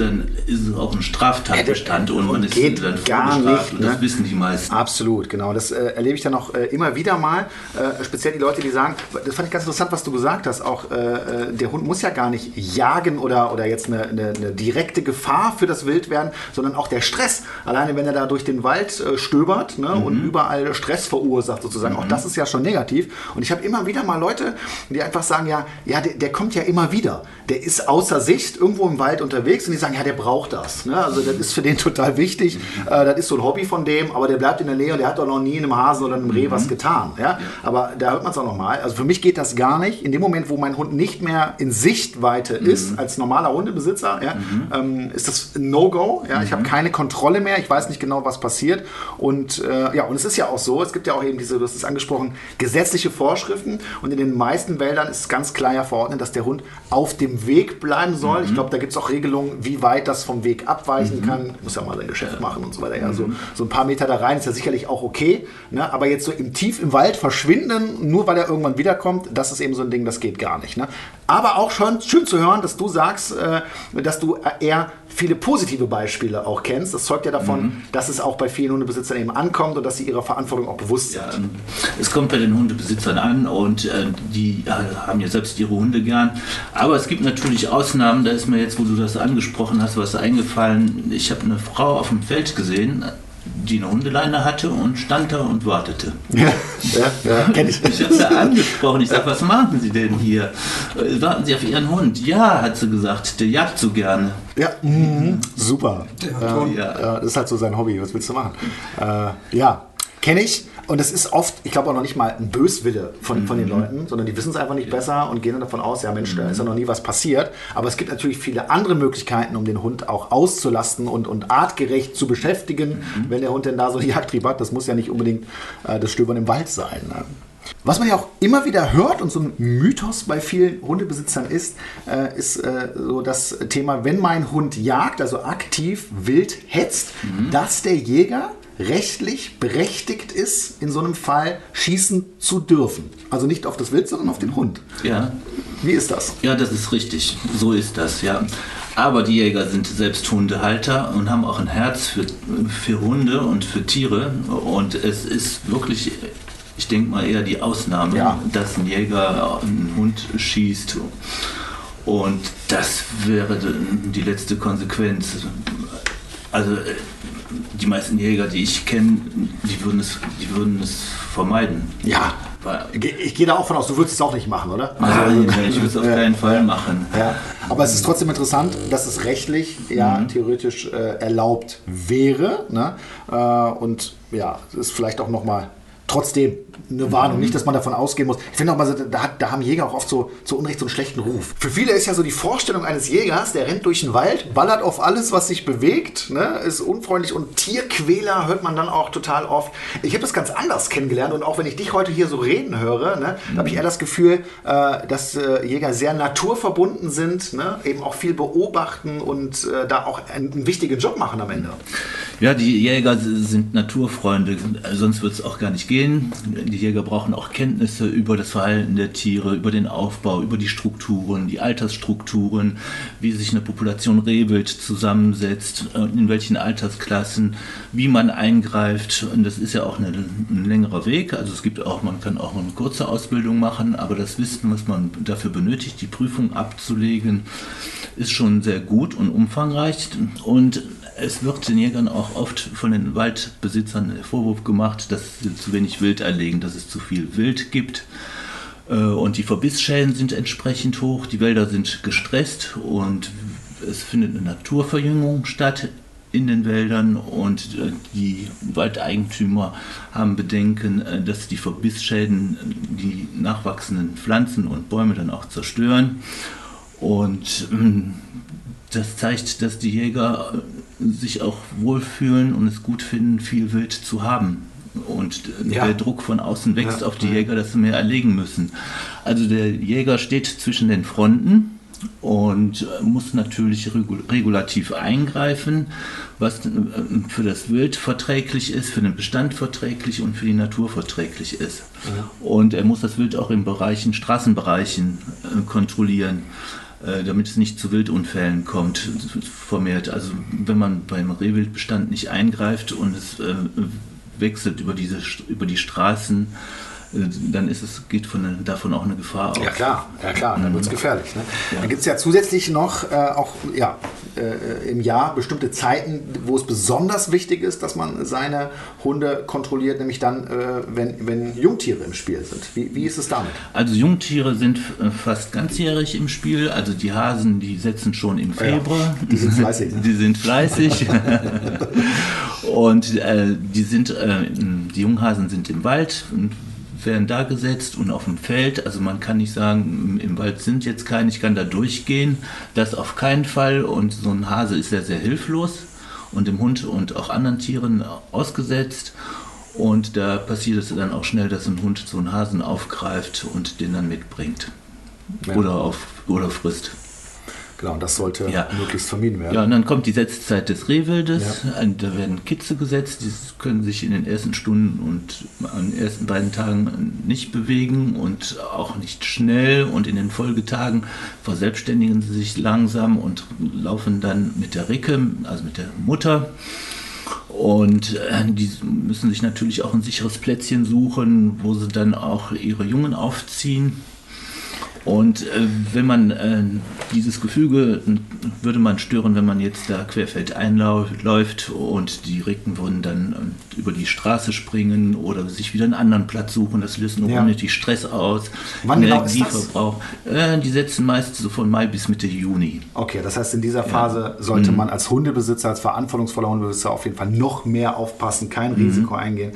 dann ist es auch ein Straftatbestand und man ist geht dann gar nicht. Und das ne? wissen die meisten. Absolut, genau. Das äh, erlebe ich dann auch äh, immer wieder mal. Äh, speziell die Leute, die sagen, das fand ich ganz interessant, was du gesagt hast. Auch äh, äh, der Hund muss ja gar nicht jagen oder, oder jetzt eine, eine, eine, direkte Gefahr für das Wild werden, sondern auch der Stress. Alleine wenn er da durch den Wald äh, stöbert ne, mhm. und überall Stress verursacht sozusagen. Mhm. Auch das ist ja schon negativ. Und ich habe immer wieder mal Leute, die einfach sagen, ja, ja, der, der kommt ja immer wieder. Der ist außer Sicht irgendwo im Wald unterwegs und die sagen, ja, der braucht das. Ne? Also das ist für den total wichtig. Äh, das ist so ein Hobby von dem, aber der bleibt in der Nähe und der hat doch noch nie einem Hasen oder einem Reh mhm. was getan. Ja? Aber da hört man es auch nochmal. Also für mich geht das gar nicht. In dem Moment, wo mein Hund nicht mehr in Sichtweite mhm. ist, als normaler Hundebesitzer, ja, mhm. ähm, ist das ein No-Go. Ja? Ich habe mhm. keine Kontrolle mehr. Ich weiß nicht genau, was passiert. Und äh, ja, und es ist ja auch so, es gibt ja auch eben diese, du hast es angesprochen, gesetzliche Vorschriften. Und in den meisten Wäldern ist es ganz klar ja verordnet, dass der Hund auf dem Weg bleiben soll. Ich glaube, da gibt es auch Regelungen, wie weit das vom Weg abweichen mhm. kann. Muss ja mal sein Geschäft machen und so weiter. Ja, so, mhm. so ein paar Meter da rein ist ja sicherlich auch okay. Ne? Aber jetzt so im tief im Wald verschwinden, nur weil er irgendwann wiederkommt, das ist eben so ein Ding, das geht gar nicht. Ne? Aber auch schon schön zu hören, dass du sagst, äh, dass du eher viele positive Beispiele auch kennst. Das zeugt ja davon, mhm. dass es auch bei vielen Hundebesitzern eben ankommt und dass sie ihrer Verantwortung auch bewusst sind. Ja, es kommt bei den Hundebesitzern an und äh, die äh, haben ja selbst ihre Hunde gern. Aber es gibt natürlich Ausnahmen, da ist mir jetzt, wo du das angesprochen hast, was eingefallen. Ich habe eine Frau auf dem Feld gesehen, die eine Hundeleine hatte und stand da und wartete. Ja, ja, ja ich. Ich habe sie angesprochen. Ich sage, was machen Sie denn hier? Äh, warten Sie auf Ihren Hund? Ja, hat sie gesagt, der jagt so gerne. Ja, mhm. super. Äh, ja. das ist halt so sein Hobby. Was willst du machen? Äh, ja, kenne ich. Und es ist oft, ich glaube auch noch nicht mal ein Böswille von, mhm. von den mhm. Leuten, sondern die wissen es einfach nicht besser und gehen davon aus, ja Mensch, mhm. da ist ja noch nie was passiert. Aber es gibt natürlich viele andere Möglichkeiten, um den Hund auch auszulasten und, und artgerecht zu beschäftigen, mhm. wenn der Hund denn da so einen Jagdtrieb hat. Das muss ja nicht unbedingt äh, das Stöbern im Wald sein. Ne? Was man ja auch immer wieder hört und so ein Mythos bei vielen Hundebesitzern ist, äh, ist äh, so das Thema, wenn mein Hund jagt, also aktiv wild hetzt, mhm. dass der Jäger rechtlich berechtigt ist, in so einem Fall schießen zu dürfen. Also nicht auf das Wild, sondern auf den Hund. Ja. Wie ist das? Ja, das ist richtig. So ist das, ja. Aber die Jäger sind selbst Hundehalter und haben auch ein Herz für, für Hunde und für Tiere. Und es ist wirklich, ich denke mal, eher die Ausnahme, ja. dass ein Jäger einen Hund schießt. Und das wäre die letzte Konsequenz. Also die meisten Jäger, die ich kenne, die würden es, die würden es vermeiden. Ja. Ich gehe da auch von aus, du würdest es auch nicht machen, oder? Nein, also, ich würde es auf keinen Fall machen. Ja. Aber es ist trotzdem interessant, dass es rechtlich ja mhm. theoretisch äh, erlaubt wäre. Ne? Äh, und ja, es ist vielleicht auch nochmal trotzdem eine Warnung. Nicht, dass man davon ausgehen muss. Ich finde auch mal, da, da, haben Jäger auch oft so zu Unrecht so einen schlechten Ruf. Für viele ist ja so die Vorstellung eines Jägers, der rennt durch den Wald, ballert auf alles, was sich bewegt, ne, ist unfreundlich und Tierquäler hört man dann auch total oft. Ich habe das ganz anders kennengelernt und auch wenn ich dich heute hier so reden höre, ne, mhm. habe ich eher das Gefühl, äh, dass äh, Jäger sehr naturverbunden sind, ne, eben auch viel beobachten und äh, da auch einen, einen wichtigen Job machen am Ende. Ja, die Jäger sind Naturfreunde, sonst wird es auch gar nicht gehen. Die Jäger brauchen auch Kenntnisse über das Verhalten der Tiere, über den Aufbau, über die Strukturen, die Altersstrukturen, wie sich eine Population Rehwild zusammensetzt, äh, in welchen Altersklassen, wie man eingreift. Und das ist ja auch eine, ein längerer Weg. Also es gibt auch, man kann auch eine kurze Ausbildung machen, aber das Wissen, was man dafür benötigt, die Prüfung abzulegen, ist schon sehr gut und umfangreich. Und es wird den Jägern auch oft von den Waldbesitzern der Vorwurf gemacht, dass sie zu wenig Wild erlegen, dass es zu viel Wild gibt. Äh, und die Verbissschäden sind entsprechend hoch, die Wälder sind gestresst und es findet eine Naturverjüngung statt in den Wäldern und äh, die Waldeigentümer haben Bedenken, äh, dass die Verbissschäden die nachwachsenden Pflanzen und Bäume dann auch zerstören. Und das zeigt, dass die Jäger sich auch wohlfühlen und es gut finden, viel Wild zu haben. Und ja. der Druck von außen wächst ja, auf die Jäger, dass sie mehr erlegen müssen. Also der Jäger steht zwischen den Fronten und muss natürlich regulativ eingreifen, was äh, für das Wild verträglich ist, für den Bestand verträglich und für die Natur verträglich ist. Ja. Und er muss das Wild auch in Bereichen, Straßenbereichen äh, kontrollieren. Äh, damit es nicht zu Wildunfällen kommt, vermehrt. Also wenn man beim Rehwildbestand nicht eingreift und es äh, wechselt über, diese, über die Straßen, dann ist es, geht von, davon auch eine Gefahr aus. Ja klar, ja klar, dann wird es gefährlich. Ne? Ja. Dann gibt es ja zusätzlich noch äh, auch ja, äh, im Jahr bestimmte Zeiten, wo es besonders wichtig ist, dass man seine Hunde kontrolliert, nämlich dann, äh, wenn, wenn Jungtiere im Spiel sind. Wie, wie ist es damit? Also Jungtiere sind äh, fast ganzjährig im Spiel. Also die Hasen, die setzen schon im Februar. Ja, die sind fleißig. Ne? Die sind fleißig. und äh, die sind, äh, die Junghasen sind im Wald und werden da gesetzt und auf dem Feld. Also man kann nicht sagen, im Wald sind jetzt keine, ich kann da durchgehen. Das auf keinen Fall. Und so ein Hase ist sehr, sehr hilflos und dem Hund und auch anderen Tieren ausgesetzt. Und da passiert es dann auch schnell, dass ein Hund so einen Hasen aufgreift und den dann mitbringt. Ja. Oder, auf, oder frisst. Genau, und das sollte ja. möglichst vermieden werden. Ja, und dann kommt die Setzzeit des Rehwildes. Ja. Da werden Kitze gesetzt, die können sich in den ersten Stunden und an den ersten beiden Tagen nicht bewegen und auch nicht schnell. Und in den Folgetagen verselbstständigen sie sich langsam und laufen dann mit der Ricke, also mit der Mutter. Und äh, die müssen sich natürlich auch ein sicheres Plätzchen suchen, wo sie dann auch ihre Jungen aufziehen. Und äh, wenn man äh, dieses Gefüge würde man stören, wenn man jetzt da querfeld einläuft und die Recken würden dann äh, über die Straße springen oder sich wieder einen anderen Platz suchen. Das löst nur ja. unnötig Stress aus. Wann genau Energieverbrauch. Äh, die setzen meist so von Mai bis Mitte Juni. Okay, das heißt, in dieser Phase ja. sollte mhm. man als Hundebesitzer, als verantwortungsvoller Hundebesitzer auf jeden Fall noch mehr aufpassen, kein mhm. Risiko eingehen.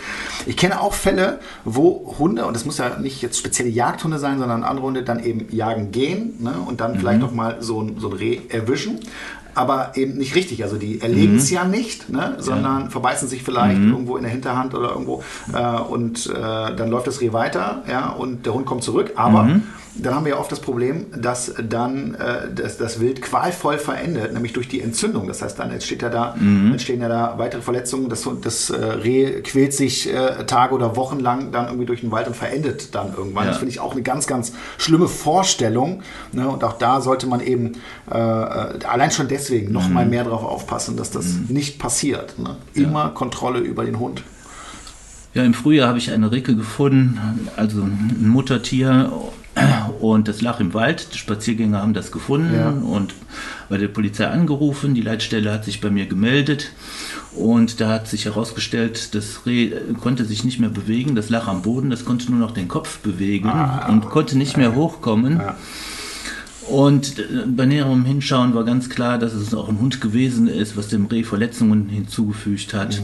Ich kenne auch Fälle, wo Hunde, und das muss ja nicht jetzt spezielle Jagdhunde sein, sondern andere Hunde dann eben jagen gehen ne, und dann mhm. vielleicht noch mal so ein, so ein Reh erwischen. Aber eben nicht richtig. Also die erlegen es mhm. ja nicht, ne, sondern ja. verbeißen sich vielleicht mhm. irgendwo in der Hinterhand oder irgendwo äh, und äh, dann läuft das Reh weiter ja, und der Hund kommt zurück. Aber mhm dann haben wir ja oft das Problem, dass dann äh, das, das Wild qualvoll verendet, nämlich durch die Entzündung. Das heißt, dann entsteht ja da, mhm. entstehen ja da weitere Verletzungen. Das, das äh, Reh quält sich äh, Tage oder Wochen lang dann irgendwie durch den Wald und verendet dann irgendwann. Ja. Das finde ich auch eine ganz, ganz schlimme Vorstellung. Ne? Und auch da sollte man eben äh, äh, allein schon deswegen noch mhm. mal mehr darauf aufpassen, dass das mhm. nicht passiert. Ne? Immer ja. Kontrolle über den Hund. Ja, im Frühjahr habe ich eine Ricke gefunden, also ein Muttertier Und das lag im Wald. Die Spaziergänger haben das gefunden Ja. und bei der Polizei angerufen. Die Leitstelle hat sich bei mir gemeldet. Und da hat sich herausgestellt, das Reh äh, konnte sich nicht mehr bewegen. Das lag am Boden. Das konnte nur noch den Kopf bewegen und konnte nicht mehr hochkommen. Und äh, bei näherem Hinschauen war ganz klar, dass es auch ein Hund gewesen ist, was dem Reh Verletzungen hinzugefügt hat.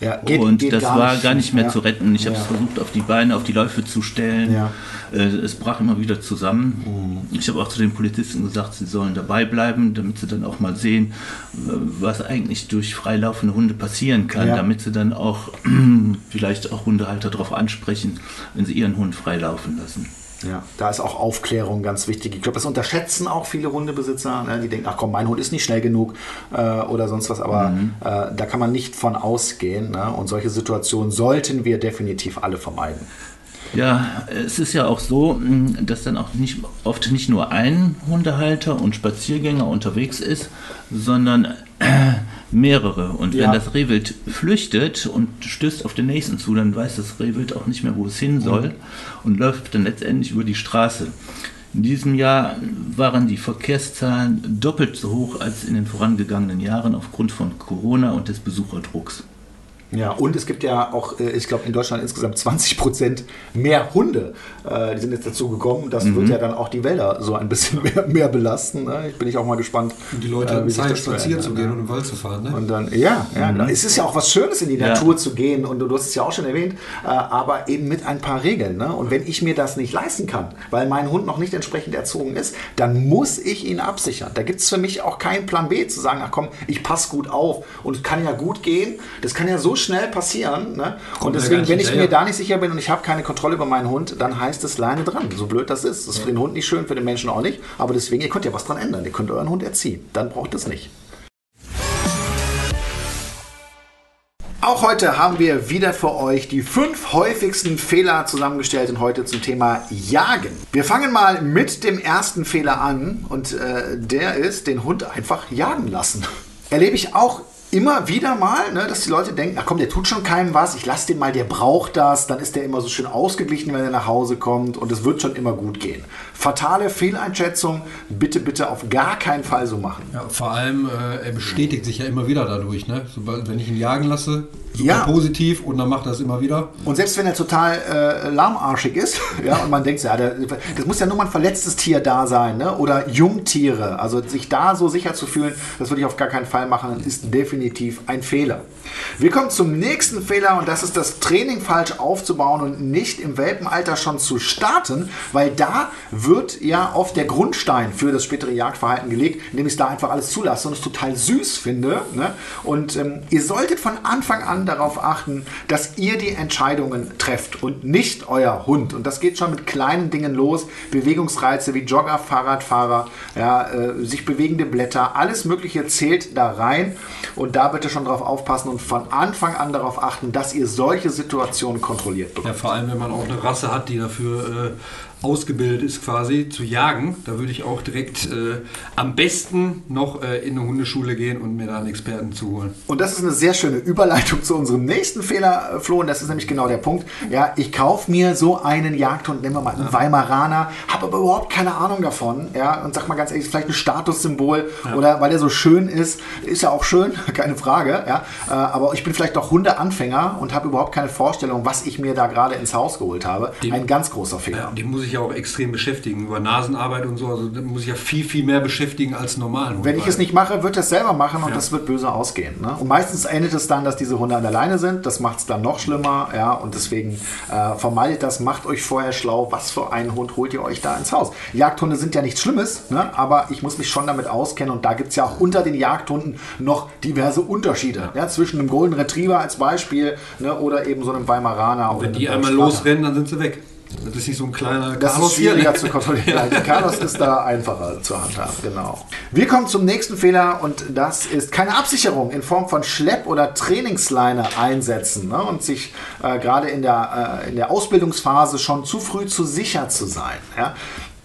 Ja, und das war gar nicht mehr ja. zu retten. Ich habe es Ja. versucht, auf die Beine, auf die Läufe zu stellen. Ja. Äh, Es brach immer wieder zusammen. Ich habe auch zu den Polizisten gesagt, sie sollen dabei bleiben, damit sie dann auch mal sehen, äh, was eigentlich durch freilaufende Hunde passieren kann, Ja. damit sie dann auch vielleicht auch Hundehalter darauf ansprechen, wenn sie ihren Hund freilaufen lassen. Ja, da ist auch Aufklärung ganz wichtig. Ich glaube, das unterschätzen auch viele Hundebesitzer. Ne? Die denken, ach komm, mein Hund ist nicht schnell genug äh, oder sonst was. Aber äh, da kann man nicht von ausgehen. Ne? Und solche Situationen sollten wir definitiv alle vermeiden. Ja, es ist ja auch so, mh, dass dann auch nicht, oft nicht nur ein Hundehalter und Spaziergänger unterwegs ist, sondern äh, mehrere. Und Ja. wenn das Rehwild flüchtet und stößt auf den nächsten zu, dann weiß das Rehwild auch nicht mehr, wo es hin soll und läuft dann letztendlich über die Straße. In diesem Jahr waren die Verkehrszahlen doppelt so hoch als in den vorangegangenen Jahren aufgrund von Corona und des Besucherdrucks. Ja, und es gibt ja auch, äh, ich glaube, in Deutschland insgesamt 20 Prozent mehr Hunde. Äh, Die sind jetzt dazu gekommen. Das wird ja dann auch die Wälder so ein bisschen mehr, mehr belasten. ne? Ich bin ich auch mal gespannt. Und die Leute äh, sich Zeit, spazieren zu ne? gehen und im Wald zu fahren. Ne? Und dann, ja, ja genau. es ist ja auch was Schönes, in die Ja. Natur zu gehen. Und du, du hast es ja auch schon erwähnt, äh, aber eben mit ein paar Regeln. Ne? Und wenn ich mir das nicht leisten kann, weil mein Hund noch nicht entsprechend erzogen ist, dann muss ich ihn absichern. Da gibt es für mich auch keinen Plan B, zu sagen, ach komm, ich passe gut auf und es kann ja gut gehen. Das kann ja so schnell passieren. Ne? Und deswegen, wenn ich mir da nicht sicher bin und ich habe keine Kontrolle über meinen Hund, dann heißt es Leine dran. So blöd das ist. Das ist für den Hund nicht schön, für den Menschen auch nicht. Aber deswegen, ihr könnt ja was dran ändern. Ihr könnt euren Hund erziehen. Dann braucht es nicht. Auch heute haben wir wieder für euch die fünf häufigsten Fehler zusammengestellt und heute zum Thema Jagen. Wir fangen mal mit dem ersten Fehler an und äh, der ist, den Hund einfach jagen lassen. Erlebe ich auch immer wieder mal, ne, dass die Leute denken, ach komm, der tut schon keinem was, ich lasse den mal, der braucht das, dann ist der immer so schön ausgeglichen, wenn er nach Hause kommt und es wird schon immer gut gehen. Fatale Fehleinschätzung, bitte, bitte auf gar keinen Fall so machen. Ja, vor allem, äh, er bestätigt sich ja immer wieder dadurch. Ne? Sobald, wenn ich ihn jagen lasse, Ja. positiv und dann macht er es immer wieder. Und selbst wenn er total äh, lahmarschig ist, ja, und man denkt, ja, der, das muss ja nur mal ein verletztes Tier da sein, ne? oder Jungtiere, also sich da so sicher zu fühlen, das würde ich auf gar keinen Fall machen, ist definitiv ein Fehler. Wir kommen zum nächsten Fehler und das ist das Training falsch aufzubauen und nicht im Welpenalter schon zu starten, weil da wird ja oft der Grundstein für das spätere Jagdverhalten gelegt, indem ich da einfach alles zulasse und es total süß finde. Ne? Und ähm, ihr solltet von Anfang an darauf achten, dass ihr die Entscheidungen trefft und nicht euer Hund. Und das geht schon mit kleinen Dingen los. Bewegungsreize wie Jogger, Fahrradfahrer, ja, äh, sich bewegende Blätter, alles Mögliche zählt da rein. Und da bitte schon drauf aufpassen und von Anfang an darauf achten, dass ihr solche Situationen kontrolliert bekommt. Ja, vor allem, wenn man auch eine Rasse hat, die dafür äh, ausgebildet ist, quasi zu jagen. Da würde ich auch direkt äh, am besten noch äh, in eine Hundeschule gehen und mir da einen Experten zu holen. Und das ist eine sehr schöne Überleitung zu unserem nächsten Fehler, äh, Flo. Und das ist nämlich genau der Punkt. Ja, ich kaufe mir so einen Jagdhund, nehmen wir mal einen Weimaraner, habe aber überhaupt keine Ahnung davon. Ja, und sag mal ganz ehrlich, vielleicht ein Statussymbol oder weil er so schön ist. Ist ja auch schön, keine Frage. Ja, äh, aber ich bin vielleicht auch Hundeanfänger und habe überhaupt keine Vorstellung, was ich mir da gerade ins Haus geholt habe. Die- Ein ganz großer Fehler. Ja, die muss ich ja auch extrem beschäftigen, über Nasenarbeit und so. Also da muss ich ja viel, viel mehr beschäftigen als normalen Hund. Wenn ich es nicht mache, wird er es selber machen und Ja. das wird böse ausgehen. Ne? Und meistens endet es dann, dass diese Hunde an der Leine sind. Das macht es dann noch schlimmer. Ja? Und deswegen äh, vermeidet das, macht euch vorher schlau, was für einen Hund holt ihr euch da ins Haus. Jagdhunde sind ja nichts Schlimmes, ne? aber ich muss mich schon damit auskennen. Und da gibt es ja auch unter den Jagdhunden noch diverse Unterschiede. Ja? Zwischen einem Golden Retriever als Beispiel ne? oder eben so einem Weimaraner. oder Wenn die einmal losrennen, dann sind sie weg. Das ist nicht so ein kleiner Das Carlos ist schwieriger hier. zu kontrollieren. Ja. Carlos ist da einfacher zu handhaben, genau. Wir kommen zum nächsten Fehler und das ist keine Absicherung in Form von Schlepp- oder Trainingsleine einsetzen ne? und sich äh, gerade in der, äh, in der Ausbildungsphase schon zu früh zu sicher zu sein. Ja?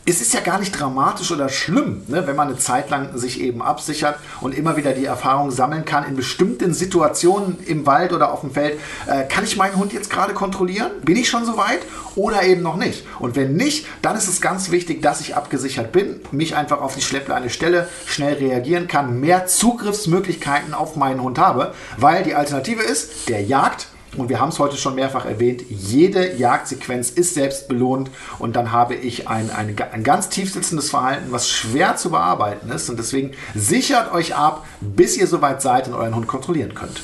Es ist ja gar nicht dramatisch oder schlimm, ne, wenn man eine Zeit lang sich eben absichert und immer wieder die Erfahrung sammeln kann in bestimmten Situationen im Wald oder auf dem Feld. Äh, kann ich meinen Hund jetzt gerade kontrollieren? Bin ich schon so weit oder eben noch nicht? Und wenn nicht, dann ist es ganz wichtig, dass ich abgesichert bin, mich einfach auf die Schleppleine stelle, schnell reagieren kann, mehr Zugriffsmöglichkeiten auf meinen Hund habe, weil die Alternative ist, der jagt und wir haben es heute schon mehrfach erwähnt, jede Jagdsequenz ist selbst belohnt und dann habe ich ein, ein, ein ganz tief sitzendes Verhalten, was schwer zu bearbeiten ist. Und deswegen sichert euch ab, bis ihr soweit seid und euren Hund kontrollieren könnt.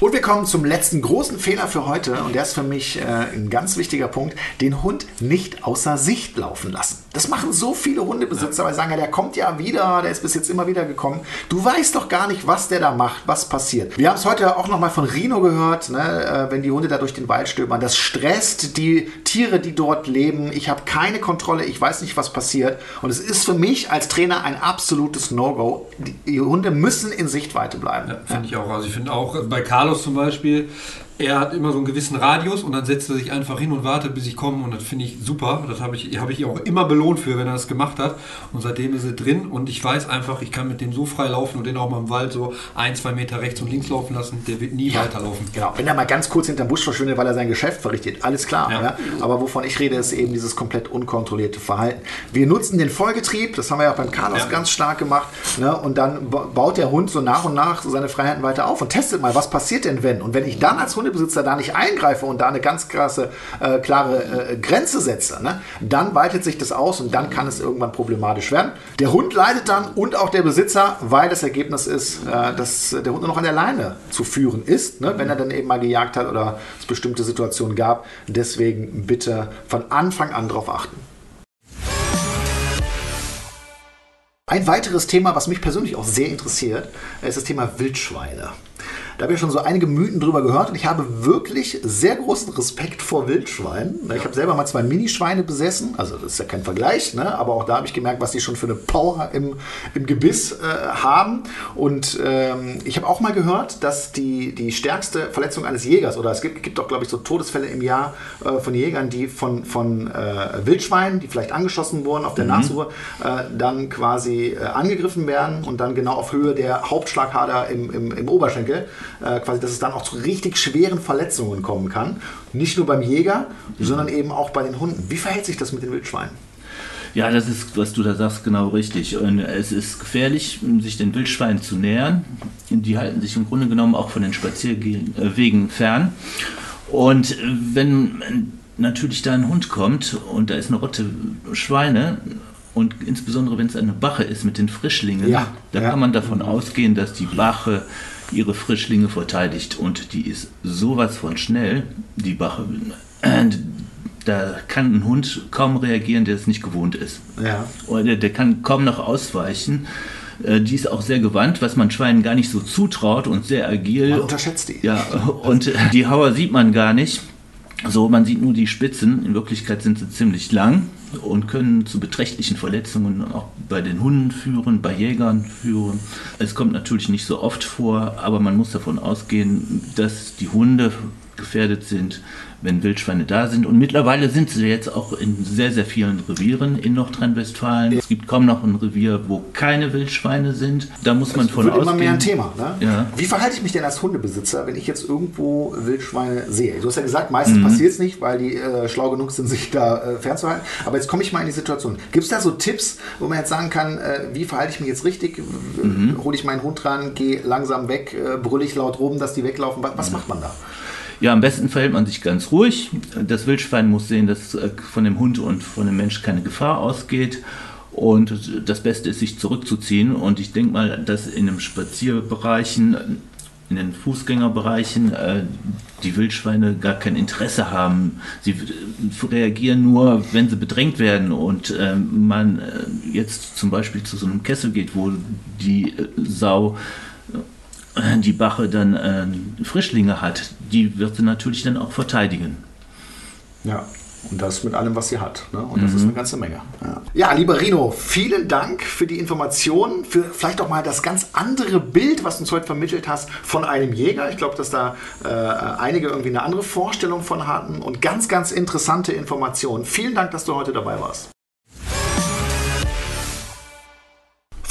Und wir kommen zum letzten großen Fehler für heute und der ist für mich äh, ein ganz wichtiger Punkt, den Hund nicht außer Sicht laufen lassen. Das machen so viele Hundebesitzer, weil sie sagen, ja, der kommt ja wieder, der ist bis jetzt immer wieder gekommen. Du weißt doch gar nicht, was der da macht, was passiert. Wir haben es heute auch nochmal von Rino gehört, ne, äh, wenn die Hunde da durch den Wald stöbern. Das stresst die Tiere, die dort leben. Ich habe keine Kontrolle, ich weiß nicht, was passiert. Und es ist für mich als Trainer ein absolutes No-Go. Die, die, Hunde müssen in Sichtweite bleiben. Ja, finde ich auch. Also ich finde auch bei Carlos zum Beispiel, er hat immer so einen gewissen Radius und dann setzt er sich einfach hin und wartet, bis ich komme und das finde ich super. Das habe ich, hab ich auch immer belohnt für, wenn er das gemacht hat. Und seitdem ist er drin und ich weiß einfach, ich kann mit dem so frei laufen und den auch mal im Wald so ein, zwei Meter rechts und links laufen lassen. Der wird nie ja, weiterlaufen. Genau. Wenn er mal ganz kurz hinterm Busch verschwindet, weil er sein Geschäft verrichtet, alles klar. Ja. Ja? Aber wovon ich rede, ist eben dieses komplett unkontrollierte Verhalten. Wir nutzen den Vollgetrieb, das haben wir ja beim Carlos ganz stark gemacht. Ne? Und dann baut der Hund so nach und nach seine Freiheiten weiter auf und testet mal, was passiert denn, wenn. Und wenn ich dann als Hundebesitzer da nicht eingreife und da eine ganz krasse, äh, klare äh, Grenze setze, ne, dann weitet sich das aus und dann kann es irgendwann problematisch werden. Der Hund leidet dann und auch der Besitzer, weil das Ergebnis ist, äh, dass der Hund nur noch an der Leine zu führen ist, ne, wenn er dann eben mal gejagt hat oder es bestimmte Situationen gab. Deswegen bitte von Anfang an darauf achten. Ein weiteres Thema, was mich persönlich auch sehr interessiert, ist das Thema Wildschweine. Da habe ich schon so einige Mythen drüber gehört und ich habe wirklich sehr großen Respekt vor Wildschweinen. Ich habe selber mal zwei Minischweine besessen, also das ist ja kein Vergleich, ne? aber auch da habe ich gemerkt, was die schon für eine Power im, im Gebiss äh, haben. Und ähm, ich habe auch mal gehört, dass die, die stärkste Verletzung eines Jägers, oder es gibt, gibt auch, glaube ich, so Todesfälle im Jahr äh, von Jägern, die von, von äh, Wildschweinen, die vielleicht angeschossen wurden auf der mhm. Nachsuche, äh, dann quasi äh, angegriffen werden und dann genau auf Höhe der Hauptschlagader im, im, im Oberschenkel äh, quasi, dass es dann auch zu richtig schweren Verletzungen kommen kann. Nicht nur beim Jäger, mhm. sondern eben auch bei den Hunden. Wie verhält sich das mit den Wildschweinen? Ja, das ist, was du da sagst, genau richtig. Und es ist gefährlich, sich den Wildschweinen zu nähern. Die halten sich im Grunde genommen auch von den Spazierwegen fern. Und wenn natürlich da ein Hund kommt und da ist eine Rotte Schweine, und insbesondere wenn es eine Bache ist mit den Frischlingen, ja, da ja. kann man davon ausgehen, dass die Bache ihre Frischlinge verteidigt. Und die ist sowas von schnell, die Bache. Da kann ein Hund kaum reagieren, der es nicht gewohnt ist. Ja. Oder der kann kaum noch ausweichen. Äh, die ist auch sehr gewandt, was man Schweinen gar nicht so zutraut und sehr agil. Man unterschätzt die. Ja, und die Hauer sieht man gar nicht. So, man sieht nur die Spitzen. In Wirklichkeit sind sie ziemlich lang und können zu beträchtlichen Verletzungen auch bei den Hunden führen, bei Jägern führen. Es kommt natürlich nicht so oft vor, aber man muss davon ausgehen, dass die Hunde gefährdet sind, wenn Wildschweine da sind. Und mittlerweile sind sie jetzt auch in sehr, sehr vielen Revieren in Nordrhein-Westfalen. Es gibt kaum noch ein Revier, wo keine Wildschweine sind. Da muss das man von wird ausgehen. immer mehr ein Thema. Ne? Ja. Wie verhalte ich mich denn als Hundebesitzer, wenn ich jetzt irgendwo Wildschweine sehe? Du hast ja gesagt, meistens mhm. passiert es nicht, weil die äh, schlau genug sind, sich da äh, fernzuhalten. Aber jetzt komme ich mal in die Situation. Gibt es da so Tipps, wo man jetzt sagen kann, äh, wie verhalte ich mich jetzt richtig? Mhm. Hole ich meinen Hund ran, gehe langsam weg, äh, brülle ich laut rum, dass die weglaufen? Was, was mhm. macht man da? Ja, am besten verhält man sich ganz ruhig. Das Wildschwein muss sehen, dass äh, von dem Hund und von dem Mensch keine Gefahr ausgeht. Und das Beste ist, sich zurückzuziehen. Und ich denke mal, dass in den Spazierbereichen, in den Fußgängerbereichen, äh, die Wildschweine gar kein Interesse haben. Sie reagieren nur, wenn sie bedrängt werden und äh, man jetzt zum Beispiel zu so einem Kessel geht, wo die Sau die Bache dann äh, Frischlinge hat, die wird sie natürlich dann auch verteidigen. Ja, und das mit allem, was sie hat. Ne? Und das mhm. ist eine ganze Menge. Ja. ja, lieber Rino, vielen Dank für die Informationen, für vielleicht auch mal das ganz andere Bild, was du uns heute vermittelt hast von einem Jäger. Ich glaube, dass da äh, einige irgendwie eine andere Vorstellung von hatten und ganz, ganz interessante Informationen. Vielen Dank, dass du heute dabei warst.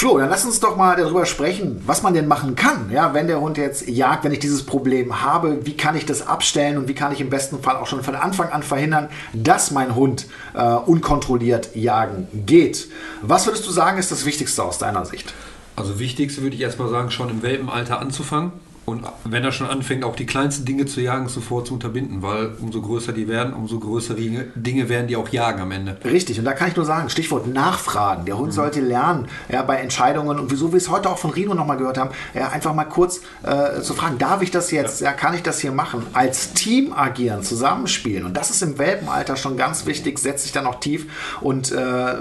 Flo, dann lass uns doch mal darüber sprechen, was man denn machen kann, ja, wenn der Hund jetzt jagt, wenn ich dieses Problem habe, wie kann ich das abstellen und wie kann ich im besten Fall auch schon von Anfang an verhindern, dass mein Hund äh, unkontrolliert jagen geht. Was würdest du sagen, ist das Wichtigste aus deiner Sicht? Also wichtigste würde ich erstmal sagen, schon im Welpenalter anzufangen. Und wenn er schon anfängt, auch die kleinsten Dinge zu jagen, sofort zu unterbinden, weil umso größer die werden, umso größere Dinge werden die auch jagen am Ende. Richtig, und da kann ich nur sagen, Stichwort Nachfragen. Der Hund mhm. sollte lernen, ja, bei Entscheidungen, und wieso wir es heute auch von Rino nochmal gehört haben, ja, einfach mal kurz äh, zu fragen, darf ich das jetzt, ja. ja. kann ich das hier machen? Als Team agieren, zusammenspielen. Und das ist im Welpenalter schon ganz wichtig, setzt sich dann auch tief und äh,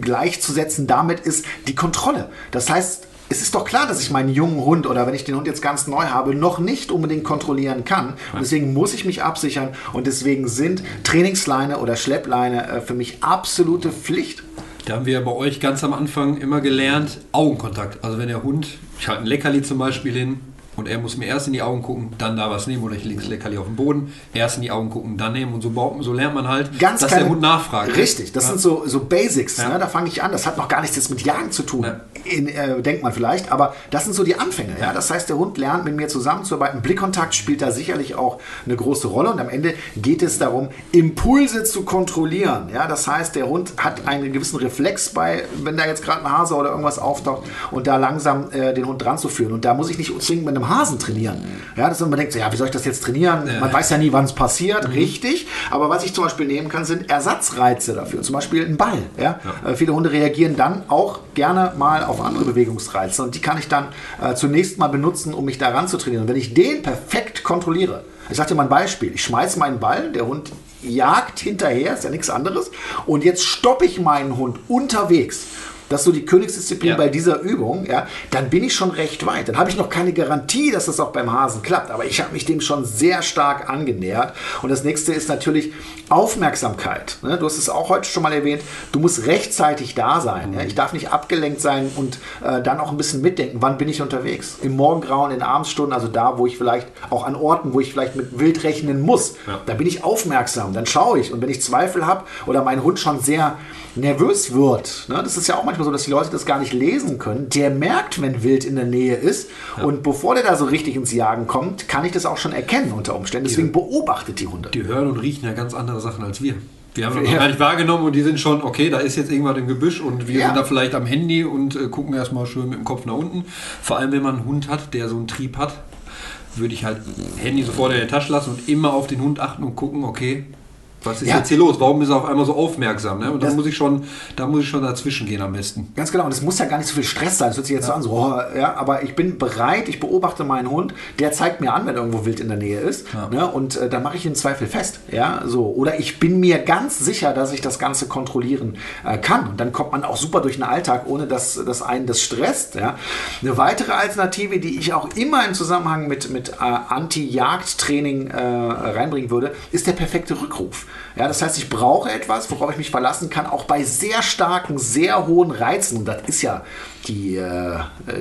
gleichzusetzen damit ist die Kontrolle. Das heißt, es ist doch klar, dass ich meinen jungen Hund oder wenn ich den Hund jetzt ganz neu habe, noch nicht unbedingt kontrollieren kann. Und deswegen muss ich mich absichern und deswegen sind Trainingsleine oder Schleppleine äh, für mich absolute Pflicht. Da haben wir bei euch ganz am Anfang immer gelernt, Augenkontakt. Also wenn der Hund, ich halte ein Leckerli zum Beispiel hin, und er muss mir erst in die Augen gucken, dann da was nehmen oder ich lege das Leckerli auf den Boden, erst in die Augen gucken, dann nehmen und so, so lernt man halt, Ganz dass keine, der Hund nachfragt. Richtig, das ja. sind so, so Basics, ja. ne? da fange ich an, das hat noch gar nichts mit Jagen zu tun, ja. In, äh, denkt man vielleicht, aber das sind so die Anfänge. Ja? Das heißt, der Hund lernt mit mir zusammenzuarbeiten, Blickkontakt spielt da sicherlich auch eine große Rolle und am Ende geht es darum, Impulse zu kontrollieren. Ja? Das heißt, der Hund hat einen gewissen Reflex bei, wenn da jetzt gerade ein Hase oder irgendwas auftaucht und da langsam äh, den Hund dran zu führen und da muss ich nicht zwingend mit einem Hasen trainieren. Ja, dass man denkt, so, ja, wie soll ich das jetzt trainieren? Man weiß ja nie, wann es passiert, mhm. richtig. Aber was ich zum Beispiel nehmen kann, sind Ersatzreize dafür. Zum Beispiel ein Ball. Ja? ja. Äh, viele Hunde reagieren dann auch gerne mal auf andere Bewegungsreize. Und die kann ich dann äh, zunächst mal benutzen, um mich daran zu trainieren. Und wenn ich den perfekt kontrolliere, ich sage dir mal ein Beispiel. Ich schmeiße meinen Ball, der Hund jagt hinterher, ist ja nichts anderes. Und jetzt stoppe ich meinen Hund unterwegs das ist so die Königsdisziplin ja. bei dieser Übung, ja, dann bin ich schon recht weit. Dann habe ich noch keine Garantie, dass das auch beim Hasen klappt, aber ich habe mich dem schon sehr stark angenähert. Und das nächste ist natürlich Aufmerksamkeit. Ne? Du hast es auch heute schon mal erwähnt, du musst rechtzeitig da sein. Mhm. Ja? Ich darf nicht abgelenkt sein und äh, dann auch ein bisschen mitdenken, wann bin ich unterwegs. Im Morgengrauen, in Abendsstunden, also da, wo ich vielleicht auch an Orten, wo ich vielleicht mit wild rechnen muss, ja. da bin ich aufmerksam, dann schaue ich. Und wenn ich Zweifel habe oder mein Hund schon sehr nervös wird, ne? das ist ja auch manchmal so, dass die Leute das gar nicht lesen können, der merkt, wenn Wild in der Nähe ist. Ja. Und bevor der da so richtig ins Jagen kommt, kann ich das auch schon erkennen unter Umständen. Deswegen beobachtet die Hunde. Die hören und riechen ja ganz andere Sachen als wir. Wir haben das ja. gar nicht wahrgenommen und die sind schon, okay, da ist jetzt irgendwas im Gebüsch und wir ja. sind da vielleicht am Handy und äh, gucken erstmal schön mit dem Kopf nach unten. Vor allem, wenn man einen Hund hat, der so einen Trieb hat, würde ich halt Handy sofort in der Tasche lassen und immer auf den Hund achten und gucken, okay, was ist ja. jetzt hier los? Warum ist er auf einmal so aufmerksam? Ne? Und da muss ich schon, da muss ich schon dazwischen gehen am besten. Ganz genau. Und es muss ja gar nicht so viel Stress sein. Das hört sich jetzt ja. so an, so, oh, ja, aber ich bin bereit, ich beobachte meinen Hund, der zeigt mir an, wenn irgendwo wild in der Nähe ist. Ja. Ne? Und äh, dann mache ich ihn Zweifel fest. Ja, so. Oder ich bin mir ganz sicher, dass ich das Ganze kontrollieren äh, kann. Und dann kommt man auch super durch den Alltag, ohne dass, dass einen das stresst. Ja? Eine weitere Alternative, die ich auch immer im Zusammenhang mit, mit äh, Anti-Jagd-Training äh, reinbringen würde, ist der perfekte Rückruf. Ja, das heißt, ich brauche etwas, worauf ich mich verlassen kann, auch bei sehr starken, sehr hohen Reizen. Und das ist ja die, äh,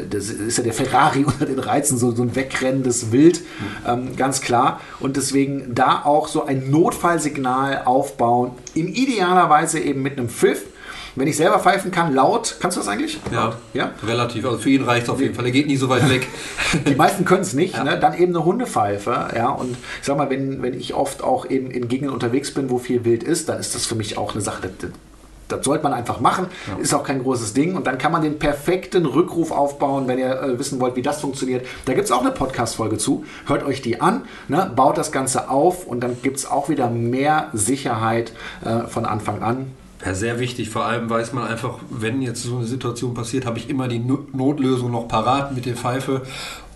das ist ja der Ferrari unter den Reizen, so, so ein wegrennendes Wild, ähm, ganz klar. Und deswegen da auch so ein Notfallsignal aufbauen, in idealerweise eben mit einem Pfiff wenn ich selber pfeifen kann, laut, kannst du das eigentlich? Ja, ja? relativ. Also für ihn reicht es auf jeden Fall. Er geht nie so weit weg. Die meisten können es nicht. Ja. Ne? Dann eben eine Hundepfeife. Ja? Und ich sag mal, wenn, wenn ich oft auch eben in Gegenden unterwegs bin, wo viel Wild ist, dann ist das für mich auch eine Sache, das, das sollte man einfach machen, ja. ist auch kein großes Ding. Und dann kann man den perfekten Rückruf aufbauen, wenn ihr äh, wissen wollt, wie das funktioniert. Da gibt es auch eine Podcast-Folge zu. Hört euch die an, ne? baut das Ganze auf und dann gibt es auch wieder mehr Sicherheit äh, von Anfang an. Ja, sehr wichtig. Vor allem weiß man einfach, wenn jetzt so eine Situation passiert, habe ich immer die Notlösung noch parat mit der Pfeife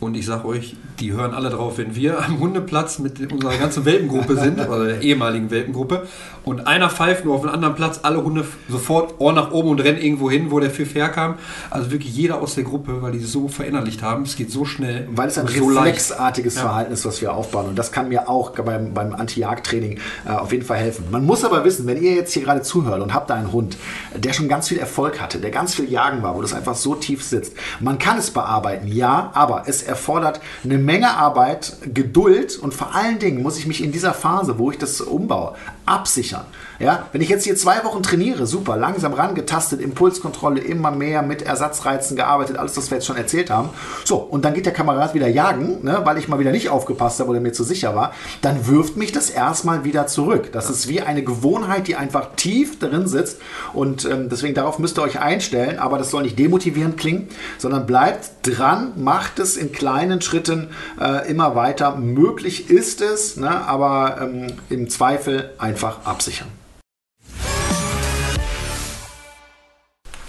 und ich sage euch, die hören alle drauf, wenn wir am Hundeplatz mit unserer ganzen Welpengruppe sind, oder der ehemaligen Welpengruppe, und einer pfeift nur auf einen anderen Platz, alle Hunde sofort Ohr nach oben und rennen irgendwo hin, wo der Pfiff herkam. Also wirklich jeder aus der Gruppe, weil die so verinnerlicht haben. Es geht so schnell. Weil es ein so reflexartiges leicht. Verhalten ist, was wir aufbauen. Und das kann mir auch beim, beim Anti-Jagd-Training äh, auf jeden Fall helfen. Man muss aber wissen, wenn ihr jetzt hier gerade zuhört und habt da einen Hund, der schon ganz viel Erfolg hatte, der ganz viel Jagen war, wo das einfach so tief sitzt, man kann es bearbeiten, ja, aber es erfordert eine Menge Arbeit, Geduld und vor allen Dingen muss ich mich in dieser Phase, wo ich das umbaue, absichern. Ja, wenn ich jetzt hier zwei Wochen trainiere, super, langsam rangetastet, Impulskontrolle, immer mehr mit Ersatzreizen gearbeitet, alles, was wir jetzt schon erzählt haben. So, und dann geht der Kamerad wieder jagen, ne, weil ich mal wieder nicht aufgepasst habe oder mir zu sicher war, dann wirft mich das erstmal wieder zurück. Das ist wie eine Gewohnheit, die einfach tief drin sitzt und ähm, deswegen darauf müsst ihr euch einstellen, aber das soll nicht demotivierend klingen, sondern bleibt dran, macht es in kleinen Schritten äh, immer weiter. Möglich ist es, ne, aber ähm, im Zweifel einfach absichern.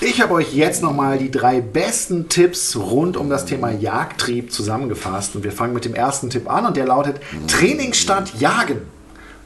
Ich habe euch jetzt nochmal die drei besten Tipps rund um das Thema Jagdtrieb zusammengefasst. Und wir fangen mit dem ersten Tipp an und der lautet Training statt Jagen.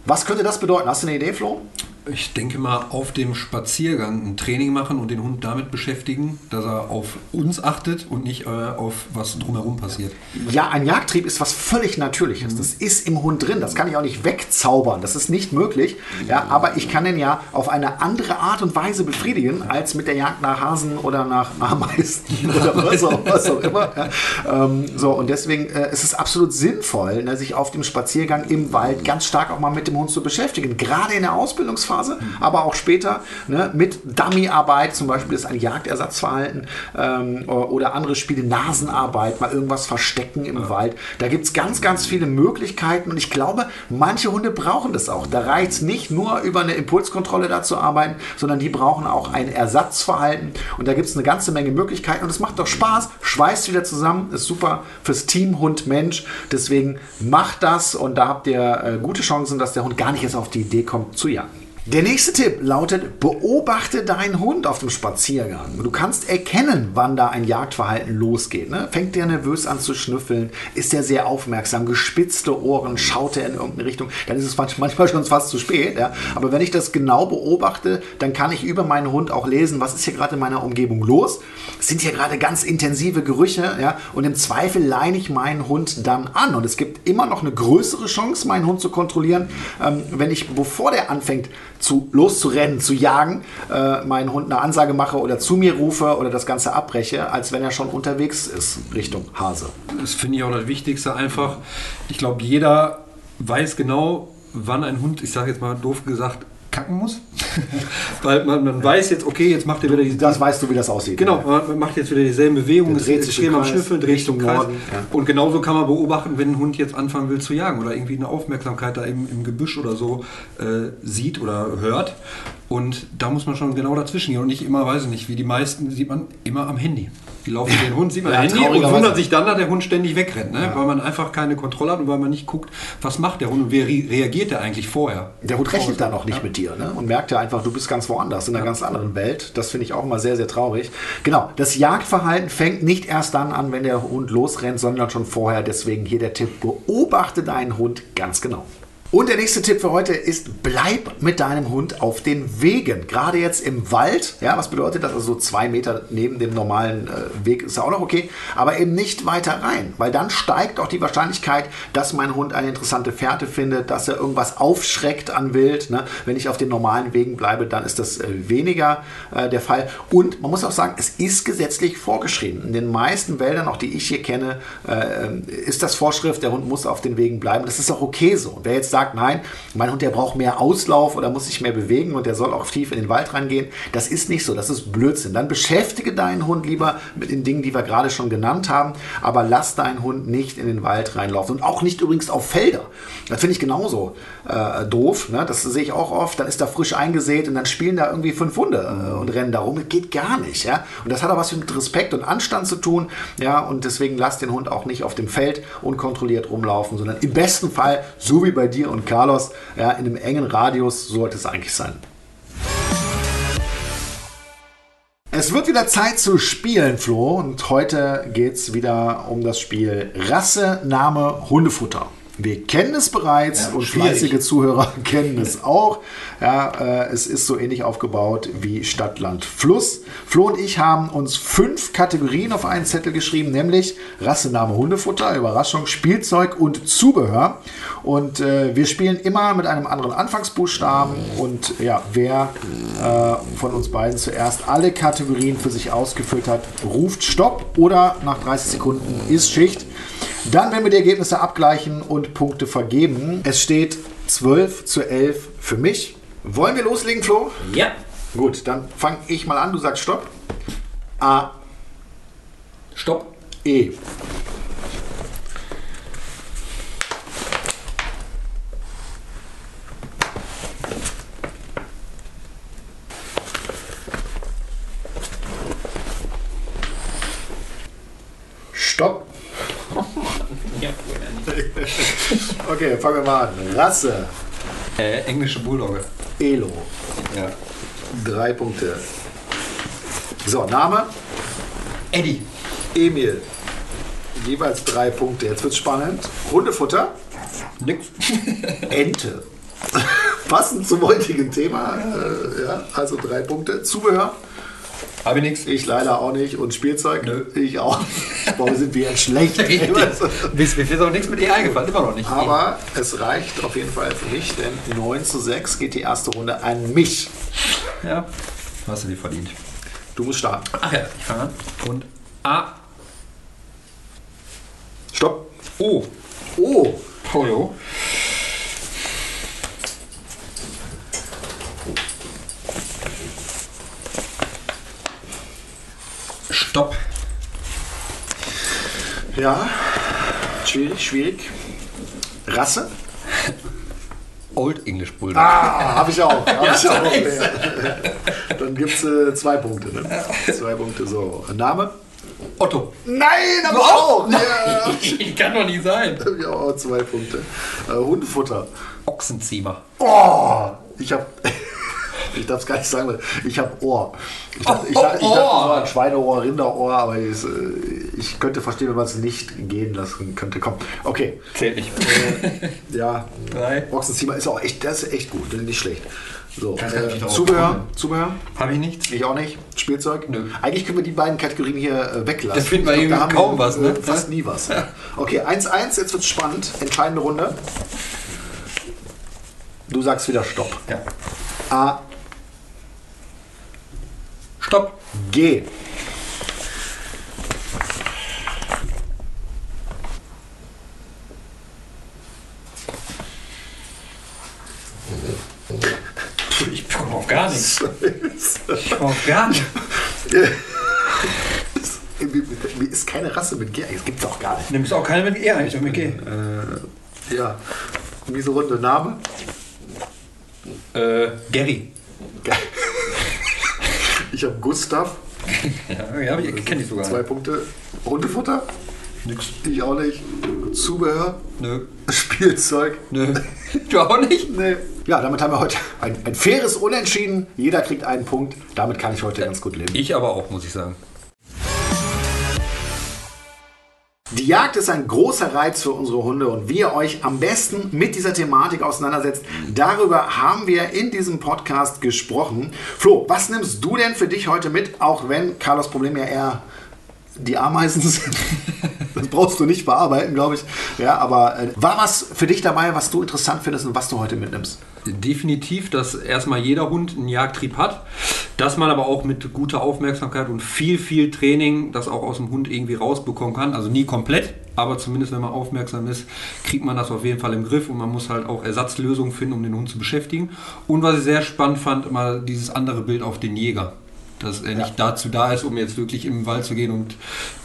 Was könnte das bedeuten? Hast du eine Idee, Flo? Ich denke mal, auf dem Spaziergang ein Training machen und den Hund damit beschäftigen, dass er auf uns achtet und nicht äh, auf was drumherum passiert. Ja, ein Jagdtrieb ist was völlig Natürliches. Mhm. Das ist im Hund drin. Das kann ich auch nicht wegzaubern. Das ist nicht möglich. Ja, aber ich kann den ja auf eine andere Art und Weise befriedigen, als mit der Jagd nach Hasen oder nach Ameisen oder was auch, was auch immer. Ja, ähm, so, und deswegen äh, ist es absolut sinnvoll, ne, sich auf dem Spaziergang im Wald ganz stark auch mal mit dem Hund zu beschäftigen. Gerade in der Ausbildungsphase Phase, aber auch später ne, mit Dummyarbeit, zum Beispiel ist ein Jagdersatzverhalten ähm, oder andere Spiele, Nasenarbeit, mal irgendwas verstecken im ja. Wald. Da gibt es ganz, ganz viele Möglichkeiten und ich glaube, manche Hunde brauchen das auch. Da reicht es nicht nur über eine Impulskontrolle da zu arbeiten, sondern die brauchen auch ein Ersatzverhalten und da gibt es eine ganze Menge Möglichkeiten und es macht doch Spaß, schweißt wieder zusammen, ist super fürs Team Hund-Mensch. Deswegen macht das und da habt ihr äh, gute Chancen, dass der Hund gar nicht erst auf die Idee kommt zu jagen. Der nächste Tipp lautet, beobachte deinen Hund auf dem Spaziergang. Du kannst erkennen, wann da ein Jagdverhalten losgeht. Ne? Fängt der nervös an zu schnüffeln? Ist der sehr aufmerksam? Gespitzte Ohren? Schaut er in irgendeine Richtung? Dann ist es manchmal schon fast zu spät. Ja? Aber wenn ich das genau beobachte, dann kann ich über meinen Hund auch lesen, was ist hier gerade in meiner Umgebung los? Es sind hier gerade ganz intensive Gerüche. Ja? Und im Zweifel leine ich meinen Hund dann an. Und es gibt immer noch eine größere Chance, meinen Hund zu kontrollieren, ähm, wenn ich, bevor der anfängt, zu, loszurennen, zu jagen, äh, meinen Hund eine Ansage mache oder zu mir rufe oder das Ganze abbreche, als wenn er schon unterwegs ist Richtung Hase. Das finde ich auch das Wichtigste einfach. Ich glaube, jeder weiß genau, wann ein Hund, ich sage jetzt mal doof gesagt, kacken muss. Weil man, man, weiß jetzt, okay, jetzt macht er wieder die. Das weißt du, wie das aussieht. Genau, man macht jetzt wieder dieselben Bewegungen, dreht sich am Schnüffeln, dreht Richtung Norden. Ja. Und genauso kann man beobachten, wenn ein Hund jetzt anfangen will zu jagen oder irgendwie eine Aufmerksamkeit da im, im Gebüsch oder so äh, sieht oder hört. Und da muss man schon genau dazwischen gehen und nicht immer, weiß ich nicht, wie die meisten sieht man immer am Handy. Die laufen den Hund, sieht man ja, Handy und wundert sich dann, dass der Hund ständig wegrennt, ne? Ja. weil man einfach keine Kontrolle hat und weil man nicht guckt, was macht der Hund und wie reagiert der eigentlich vorher. Der Hund rechnet dann auch nicht ja. mit dir ne? und merkt ja einfach, du bist ganz woanders, in einer ganz anderen Welt. Das finde ich auch immer sehr, sehr traurig. Genau, das Jagdverhalten fängt nicht erst dann an, wenn der Hund losrennt, sondern schon vorher. Deswegen hier der Tipp, beobachte deinen Hund ganz genau. Und der nächste Tipp für heute ist, bleib mit deinem Hund auf den Wegen. Gerade jetzt im Wald. Ja, was bedeutet das? Also so zwei Meter neben dem normalen äh, Weg ist ja auch noch okay. Aber eben nicht weiter rein. Weil dann steigt auch die Wahrscheinlichkeit, dass mein Hund eine interessante Fährte findet, dass er irgendwas aufschreckt an Wild. Ne? Wenn ich auf den normalen Wegen bleibe, dann ist das äh, weniger äh, der Fall. Und man muss auch sagen, es ist gesetzlich vorgeschrieben. In den meisten Wäldern, auch die ich hier kenne, äh, ist das Vorschrift, der Hund muss auf den Wegen bleiben. Das ist auch okay so. Wer jetzt sagt, nein, mein Hund, der braucht mehr Auslauf oder muss sich mehr bewegen und der soll auch tief in den Wald reingehen. Das ist nicht so, das ist Blödsinn. Dann beschäftige deinen Hund lieber mit den Dingen, die wir gerade schon genannt haben, aber lass deinen Hund nicht in den Wald reinlaufen und auch nicht übrigens auf Felder. Das finde ich genauso äh, doof. Ne? Das sehe ich auch oft. Dann ist da frisch eingesät und dann spielen da irgendwie fünf Hunde äh, und rennen da rum. Das geht gar nicht. Ja? Und das hat auch was mit Respekt und Anstand zu tun. Ja? Und deswegen lass den Hund auch nicht auf dem Feld unkontrolliert rumlaufen, sondern im besten Fall, so wie bei dir und Carlos ja, in einem engen Radius sollte es eigentlich sein. Es wird wieder Zeit zu spielen, Flo. Und heute geht es wieder um das Spiel Rasse, Name, Hundefutter. Wir kennen es bereits Ja, und schwierig. fleißige Zuhörer kennen es auch. Ja, äh, es ist so ähnlich aufgebaut wie Stadt, Land, Fluss. Flo und ich haben uns fünf Kategorien auf einen Zettel geschrieben, nämlich Rassename Hundefutter, Überraschung, Spielzeug und Zubehör. Und äh, wir spielen immer mit einem anderen Anfangsbuchstaben. Und ja, wer äh, von uns beiden zuerst alle Kategorien für sich ausgefüllt hat, ruft Stopp oder nach 30 Sekunden ist Schicht. Dann werden wir die Ergebnisse abgleichen und Punkte vergeben. Es steht 12 zu 11 für mich. Wollen wir loslegen, Flo? Ja. Gut, dann fange ich mal an. Du sagst Stopp. A, Stopp. E. Stopp. ja. Okay, fangen wir mal an. Rasse. Äh, englische Bulldogge. Elo. Ja. Drei Punkte. So, Name. Eddie. Emil. Jeweils drei Punkte. Jetzt wird's spannend. Hundefutter. Nix. Ente. Passend zum heutigen Thema. Äh, ja, also drei Punkte. Zubehör. Habe ich nix. Ich leider auch nicht. Und Spielzeug? Nö. Ich auch. Warum sind wir jetzt schlecht? Mir ist mir ist auch nichts mit E eingefallen, immer noch nicht. Aber es reicht auf jeden Fall für mich, denn 9 zu 6 geht die erste Runde an mich. Ja. Hast du dir verdient. Du musst starten. Ach ja, ich fange an. Und A. Stopp. O. Oh. Pollo. Stopp. Ja. Schwierig, schwierig. Rasse? Old English Bulldog. Ah, habe ich auch. Hab ich auch. Ja. Dann gibt es äh, zwei Punkte. Ne? Zwei Punkte. So. Name? Otto. Nein, aber auch. Ja. Kann doch nicht sein. Hab ich auch zwei Punkte. Äh, Hundefutter. Ochsenziemer. Oh, ich habe. Ich darf es gar nicht sagen, weil ich habe Ohr. Ich dachte, ich, dachte, ich dachte, Ohr. das war ein Schweineohr, Rinderohr, aber ich, äh, ich könnte verstehen, wenn man es nicht gehen lassen könnte. Komm, okay. Zählt nicht. Ja, Drei. Ochsenziemer ist auch echt, das ist echt gut, nicht schlecht. So, Das kann ich äh, Zubehör, kommen. Zubehör, Habe ich nichts. ich auch nicht. Spielzeug? Nö. Eigentlich können wir die beiden Kategorien hier äh, weglassen. Das finden wir irgendwie da haben kaum wir, was, ne? äh, Fast nie was. Okay, 1-1, jetzt wird's spannend. Entscheidende Runde. Du sagst wieder Stopp. Ja. A, Stopp. G. Ich komme auf gar nichts. Ich komme auf gar nichts. Wie ist keine Rasse mit G? Das gibt's auch gar nicht. Nimmst auch keine mit E eigentlich, mit G. Ja. Miese Runde Name. Äh, Gary. Ich habe Gustav. Ja, ja ich kenne ich sogar. Zwei Punkte. Hundefutter. Nix. Ich auch nicht. Zubehör. Nö. Spielzeug. Nö. Du auch nicht? Nee. Ja, damit haben wir heute ein, ein faires Unentschieden. Jeder kriegt einen Punkt. Damit kann ich heute ganz gut leben. Ich aber auch, muss ich sagen. Die Jagd ist ein großer Reiz für unsere Hunde und wie ihr euch am besten mit dieser Thematik auseinandersetzt, darüber haben wir in diesem Podcast gesprochen. Flo, was nimmst du denn für dich heute mit, auch wenn Carlos Problem ja eher die Ameisen sind? Das brauchst du nicht bearbeiten, glaube ich. Ja, aber äh, war was für dich dabei, was du interessant findest und was du heute mitnimmst? Definitiv, dass erstmal jeder Hund einen Jagdtrieb hat, dass man aber auch mit guter Aufmerksamkeit und viel, viel Training das auch aus dem Hund irgendwie rausbekommen kann. Also nie komplett, aber zumindest wenn man aufmerksam ist, kriegt man das auf jeden Fall im Griff und man muss halt auch Ersatzlösungen finden, um den Hund zu beschäftigen. Und was ich sehr spannend fand, mal dieses andere Bild auf den Jäger. Dass er nicht dazu da ist, um jetzt wirklich im Wald zu gehen und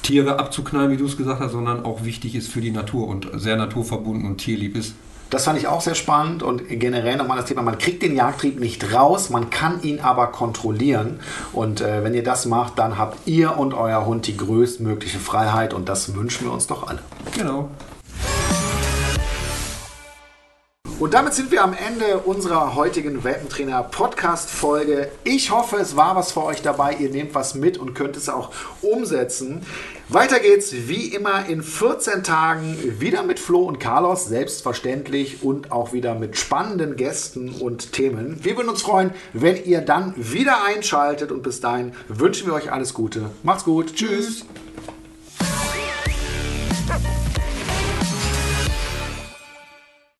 Tiere abzuknallen, wie du es gesagt hast, sondern auch wichtig ist für die Natur und sehr naturverbunden und tierlieb ist. Das fand ich auch sehr spannend und generell nochmal das Thema, man kriegt den Jagdtrieb nicht raus, man kann ihn aber kontrollieren. Und äh, wenn ihr das macht, dann habt ihr und euer Hund die größtmögliche Freiheit und das wünschen wir uns doch alle. Genau. Und damit sind wir am Ende unserer heutigen Welpentrainer Podcast Folge. Ich hoffe, es war was für euch dabei. Ihr nehmt was mit und könnt es auch umsetzen. Weiter geht's wie immer in 14 Tagen wieder mit Flo und Carlos, selbstverständlich und auch wieder mit spannenden Gästen und Themen. Wir würden uns freuen, wenn ihr dann wieder einschaltet und bis dahin wünschen wir euch alles Gute. Macht's gut. Tschüss.